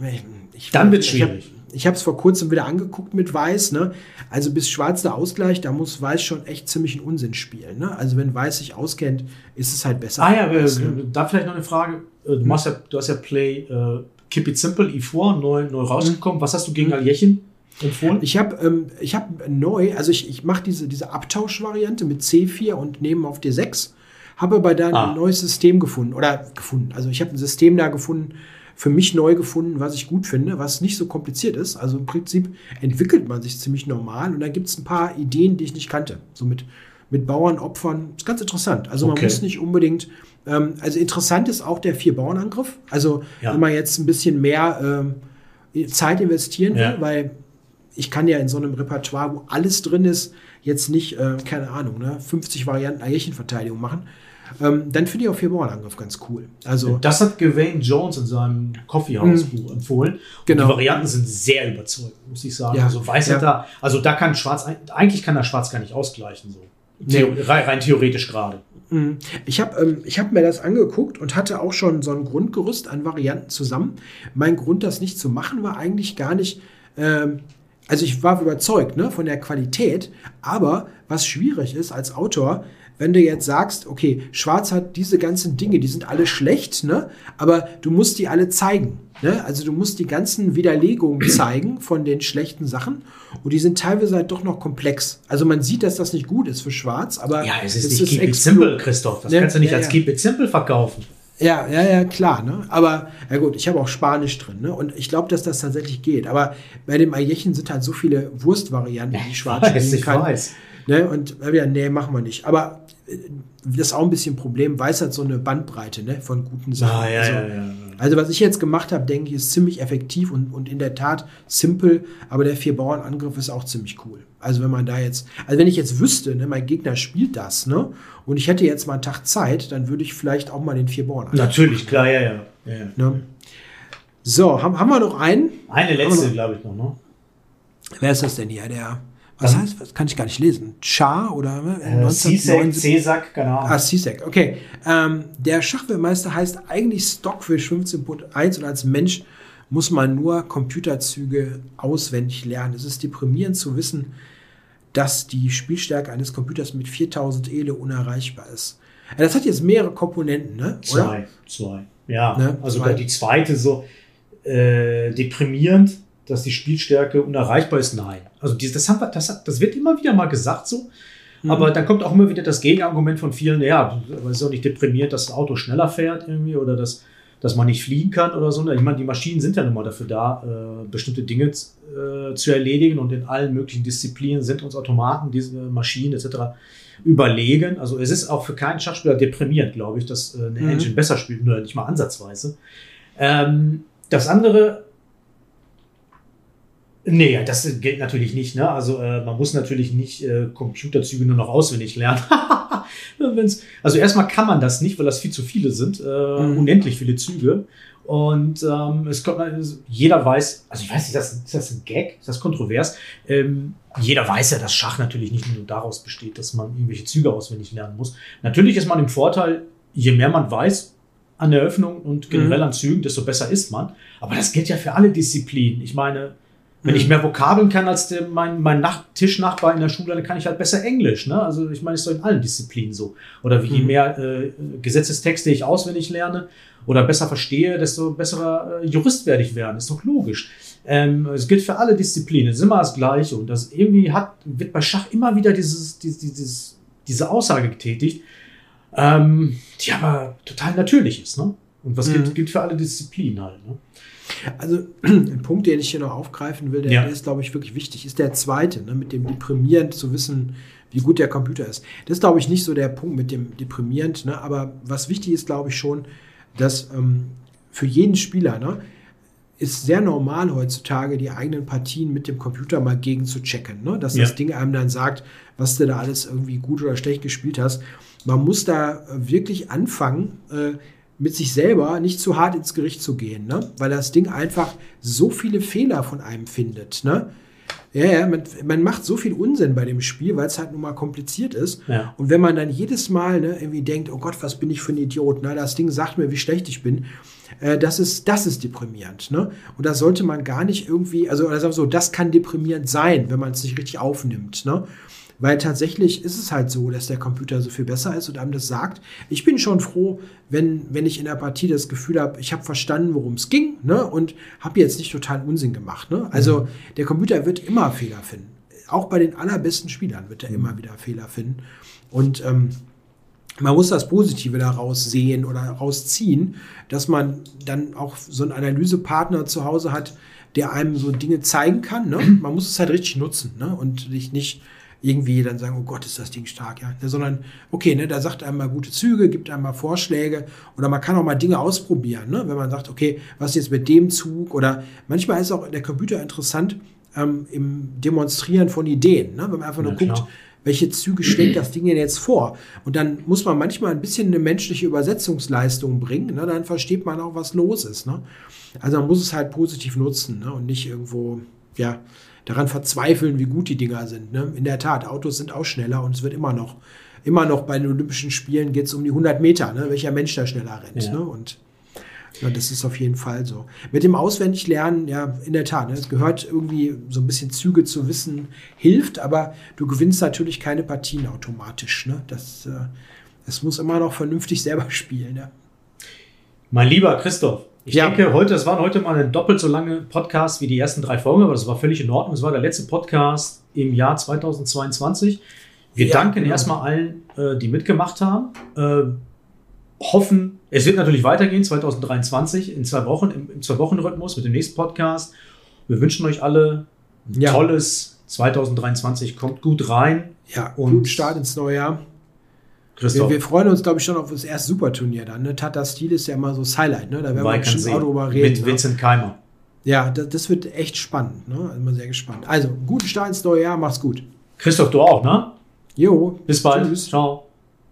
ich, Dann wird es schwierig ich habe es vor kurzem wieder angeguckt mit Weiß. Ne? Also bis Schwarz der Ausgleich, da muss Weiß schon echt ziemlich einen Unsinn spielen. Ne? Also wenn Weiß sich auskennt, ist es halt besser. Ah ja, als, ne? da vielleicht noch eine Frage. Äh, du, machst ja, du hast ja Play uh, Keep It Simple i4 neu, neu rausgekommen. Was hast du gegen mhm. Aljechin? Empfohlen? Ich habe ähm, hab neu, also ich, ich mache diese, diese Abtauschvariante mit C4 und neben auf D6, habe aber da ah. ein neues System gefunden. Oder gefunden. Also ich habe ein System da gefunden, für mich neu gefunden, was ich gut finde, was nicht so kompliziert ist. Also im Prinzip entwickelt man sich ziemlich normal und dann gibt es ein paar Ideen, die ich nicht kannte. So mit, mit Bauernopfern. Ist ganz interessant. Also okay. man muss nicht unbedingt. Ähm, also interessant ist auch der Vier-Bauernangriff. Also ja. wenn man jetzt ein bisschen mehr ähm, Zeit investieren will, ja. weil ich kann ja in so einem Repertoire, wo alles drin ist, jetzt nicht, äh, keine Ahnung, ne, 50 Varianten Eierchenverteidigung machen. Ähm, dann finde ich auch Vierbauernangriff ganz cool. Also, das hat Gawain Jones in seinem Coffeehouse-Buch empfohlen. Genau. Und die Varianten sind sehr überzeugend, muss ich sagen. Ja. Also weiß Ja. er da, also da kann Schwarz, eigentlich kann er Schwarz gar nicht ausgleichen, so. Nee. Rein, rein theoretisch gerade. Mhm. Ich habe ähm, ich hab mir das angeguckt und hatte auch schon so ein Grundgerüst an Varianten zusammen. Mein Grund, das nicht zu machen, war eigentlich gar nicht. Ähm, also ich war überzeugt ne, von der Qualität, aber was schwierig ist als Autor, wenn du jetzt sagst, okay, Schwarz hat diese ganzen Dinge, die sind alle schlecht, ne, aber du musst die alle zeigen. Ne? Also du musst die ganzen Widerlegungen zeigen von den schlechten Sachen und die sind teilweise halt doch noch komplex. Also man sieht, dass das nicht gut ist für Schwarz, aber Ja, es ist nicht Keep It Simple, Christoph. Das Ne? kannst du nicht Ja, als ja. Keep It Simple verkaufen. Ja, ja, ja, klar, ne? Aber ja gut, ich habe auch Spanisch drin, ne? Und ich glaube, dass das tatsächlich geht. Aber bei dem Ayechen sind halt so viele Wurstvarianten, die Schwarz spielen ich kann. weiß. Ne? Und ja, nee, machen wir nicht. Aber das ist auch ein bisschen ein Problem, weiß halt so eine Bandbreite ne? von guten Sachen. Ah, ja, also, ja, ja. also was ich jetzt gemacht habe, denke ich, ist ziemlich effektiv und, und in der Tat simpel, aber der Vier-Bauern-Angriff ist auch ziemlich cool. Also wenn man da jetzt, also wenn ich jetzt wüsste, ne, mein Gegner spielt das, ne, und ich hätte jetzt mal einen Tag Zeit, dann würde ich vielleicht auch mal den Vier-Bauern-Angriff Natürlich, klar, ja, ja. Ne? So, haben, haben wir noch einen? Eine letzte, glaube ich, noch, ne? Wer ist das denn hier? Der, was Ähm, heißt, was kann ich gar nicht lesen? Char oder ne? Äh, Cizek, Cesak, keine Ahnung. Ah, Cizek, okay. Ähm, der Schachweltmeister heißt eigentlich Stockfish 15.1 und als Mensch muss man nur Computerzüge auswendig lernen. Es ist deprimierend zu wissen, dass die Spielstärke eines Computers mit 4000 Ele unerreichbar ist. Ja, Das hat jetzt mehrere Komponenten, ne? Oder? Zwei, zwei. Ja, Ne, also zwei. die zweite so äh, deprimierend, dass die Spielstärke unerreichbar ist. Nein. Also die, das, haben wir, das, das wird immer wieder mal gesagt so. Mhm. Aber dann kommt auch immer wieder das Gegenargument von vielen, ja, aber es ist doch nicht deprimierend, dass das Auto schneller fährt irgendwie oder dass, dass man nicht fliegen kann oder so. Ich meine, die Maschinen sind ja nun mal dafür da, äh, bestimmte Dinge äh, zu erledigen und in allen möglichen Disziplinen sind uns Automaten, diese Maschinen etc. überlegen. Also es ist auch für keinen Schachspieler deprimierend, glaube ich, dass äh, eine Mhm. Engine besser spielt, nur nicht mal ansatzweise. Ähm, das andere, nee, das gilt natürlich nicht. Ne? Also äh, man muss natürlich nicht äh, Computerzüge nur noch auswendig lernen. Also erstmal kann man das nicht, weil das viel zu viele sind, äh, Mhm. unendlich viele Züge. Und ähm, es kommt, jeder weiß, also ich weiß nicht, ist das, ist das ein Gag? Ist das kontrovers? Ähm, jeder weiß ja, dass Schach natürlich nicht nur daraus besteht, dass man irgendwelche Züge auswendig lernen muss. Natürlich ist man im Vorteil, je mehr man weiß an der Eröffnung und generell Mhm. an Zügen, desto besser ist man. Aber das gilt ja für alle Disziplinen. Ich meine, wenn Mhm. ich mehr Vokabeln kann als der, mein, mein Nach Tischnachbar in der Schule, dann kann ich halt besser Englisch. Ne? Also ich meine, es ist doch in allen Disziplinen so. Oder je Mhm. mehr äh, Gesetzestexte ich auswendig lerne oder besser verstehe, desto besserer äh, Jurist werde ich werden. Ist doch logisch. Ähm, es gilt für alle Disziplinen. Es ist immer das Gleiche. Und das irgendwie hat, wird bei Schach immer wieder dieses, dieses, dieses, diese Aussage getätigt, ähm, die aber total natürlich ist. Ne? Und was Mhm. gilt, gilt für alle Disziplinen halt. Ne? Also ein Punkt, den ich hier noch aufgreifen will, der, Ja. ist, glaube ich, wirklich wichtig, ist der zweite, ne, mit dem deprimierend zu wissen, wie gut der Computer ist. Das ist, glaube ich, nicht so der Punkt mit dem deprimierend, ne, aber was wichtig ist, glaube ich schon, dass ähm, für jeden Spieler ne, ist sehr normal heutzutage, die eigenen Partien mit dem Computer mal gegen zu checken. Ne? Dass das Ja. Ding einem dann sagt, was du da alles irgendwie gut oder schlecht gespielt hast. Man muss da äh, wirklich anfangen, äh, mit sich selber nicht zu hart ins Gericht zu gehen, ne? weil das Ding einfach so viele Fehler von einem findet. Ne? Ja, ja, man, man macht so viel Unsinn bei dem Spiel, weil es halt nun mal kompliziert ist. Ja. Und wenn man dann jedes Mal ne, irgendwie denkt, oh Gott, was bin ich für ein Idiot, ne? das Ding sagt mir, wie schlecht ich bin, äh, das, ist, das ist deprimierend. Ne? Und da sollte man gar nicht irgendwie, also oder sagen wir so, das kann deprimierend sein, wenn man es nicht richtig aufnimmt. Ne? Weil tatsächlich ist es halt so, dass der Computer so viel besser ist und einem das sagt. Ich bin schon froh, wenn, wenn ich in der Partie das Gefühl habe, ich habe verstanden, worum es ging ne? und habe jetzt nicht total Unsinn gemacht. Ne? Also der Computer wird immer Fehler finden. Auch bei den allerbesten Spielern wird er immer wieder Fehler finden. Und ähm, man muss das Positive daraus sehen oder rausziehen, dass man dann auch so einen Analysepartner zu Hause hat, der einem so Dinge zeigen kann. Ne? Man muss es halt richtig nutzen ne? und sich nicht irgendwie dann sagen, oh Gott, ist das Ding stark, ja. Sondern, okay, ne, da sagt einem mal gute Züge, gibt einem mal Vorschläge oder man kann auch mal Dinge ausprobieren, ne? wenn man sagt, okay, was jetzt mit dem Zug oder manchmal ist auch der Computer interessant, ähm, im Demonstrieren von Ideen. Ne? Wenn man einfach nur Ja, guckt, klar. welche Züge schlägt das Ding denn jetzt vor? Und dann muss man manchmal ein bisschen eine menschliche Übersetzungsleistung bringen. Ne? Dann versteht man auch, was los ist. Ne? Also man muss es halt positiv nutzen ne? und nicht irgendwo, ja, daran verzweifeln, wie gut die Dinger sind. Ne? In der Tat, Autos sind auch schneller und es wird immer noch, immer noch bei den Olympischen Spielen geht es um die 100 Meter, ne? welcher Mensch da schneller rennt. Ja. Ne? Und ja, das ist auf jeden Fall so. Mit dem Auswendiglernen, ja, in der Tat, ne, es gehört irgendwie so ein bisschen Züge zu wissen, hilft, aber du gewinnst natürlich keine Partien automatisch. Ne? Das, äh, das muss immer noch vernünftig selber spielen. Ne? Mein lieber Christoph, ich Ja. denke, heute, es war heute mal ein doppelt so lange Podcast wie die ersten drei Folgen, aber das war völlig in Ordnung. Es war der letzte Podcast im Jahr 2022. Wir Ja, danken genau. erstmal allen, äh, die mitgemacht haben. Äh, hoffen, es wird natürlich weitergehen, 2023, in zwei Wochen, im, im Zwei-Wochen-Rhythmus mit dem nächsten Podcast. Wir wünschen euch alle ein Ja. tolles 2023. Kommt gut rein. Ja, Und- guten Start ins neue Jahr. Wir, Christoph, wir freuen uns, glaube ich, schon auf das erste Superturnier dann. Ne? Tata Stil ist ja immer so das Highlight. Ne? Da werden wir Balkan bestimmt See auch drüber reden. mit ne? Vincent Keimer. Ja, das, das wird echt spannend. Ne? Mal sehr gespannt. Also, guten Start ins neue Jahr. Mach's gut. Christoph, du auch, ne? Jo. Bis bald. Tschüss. Ciao.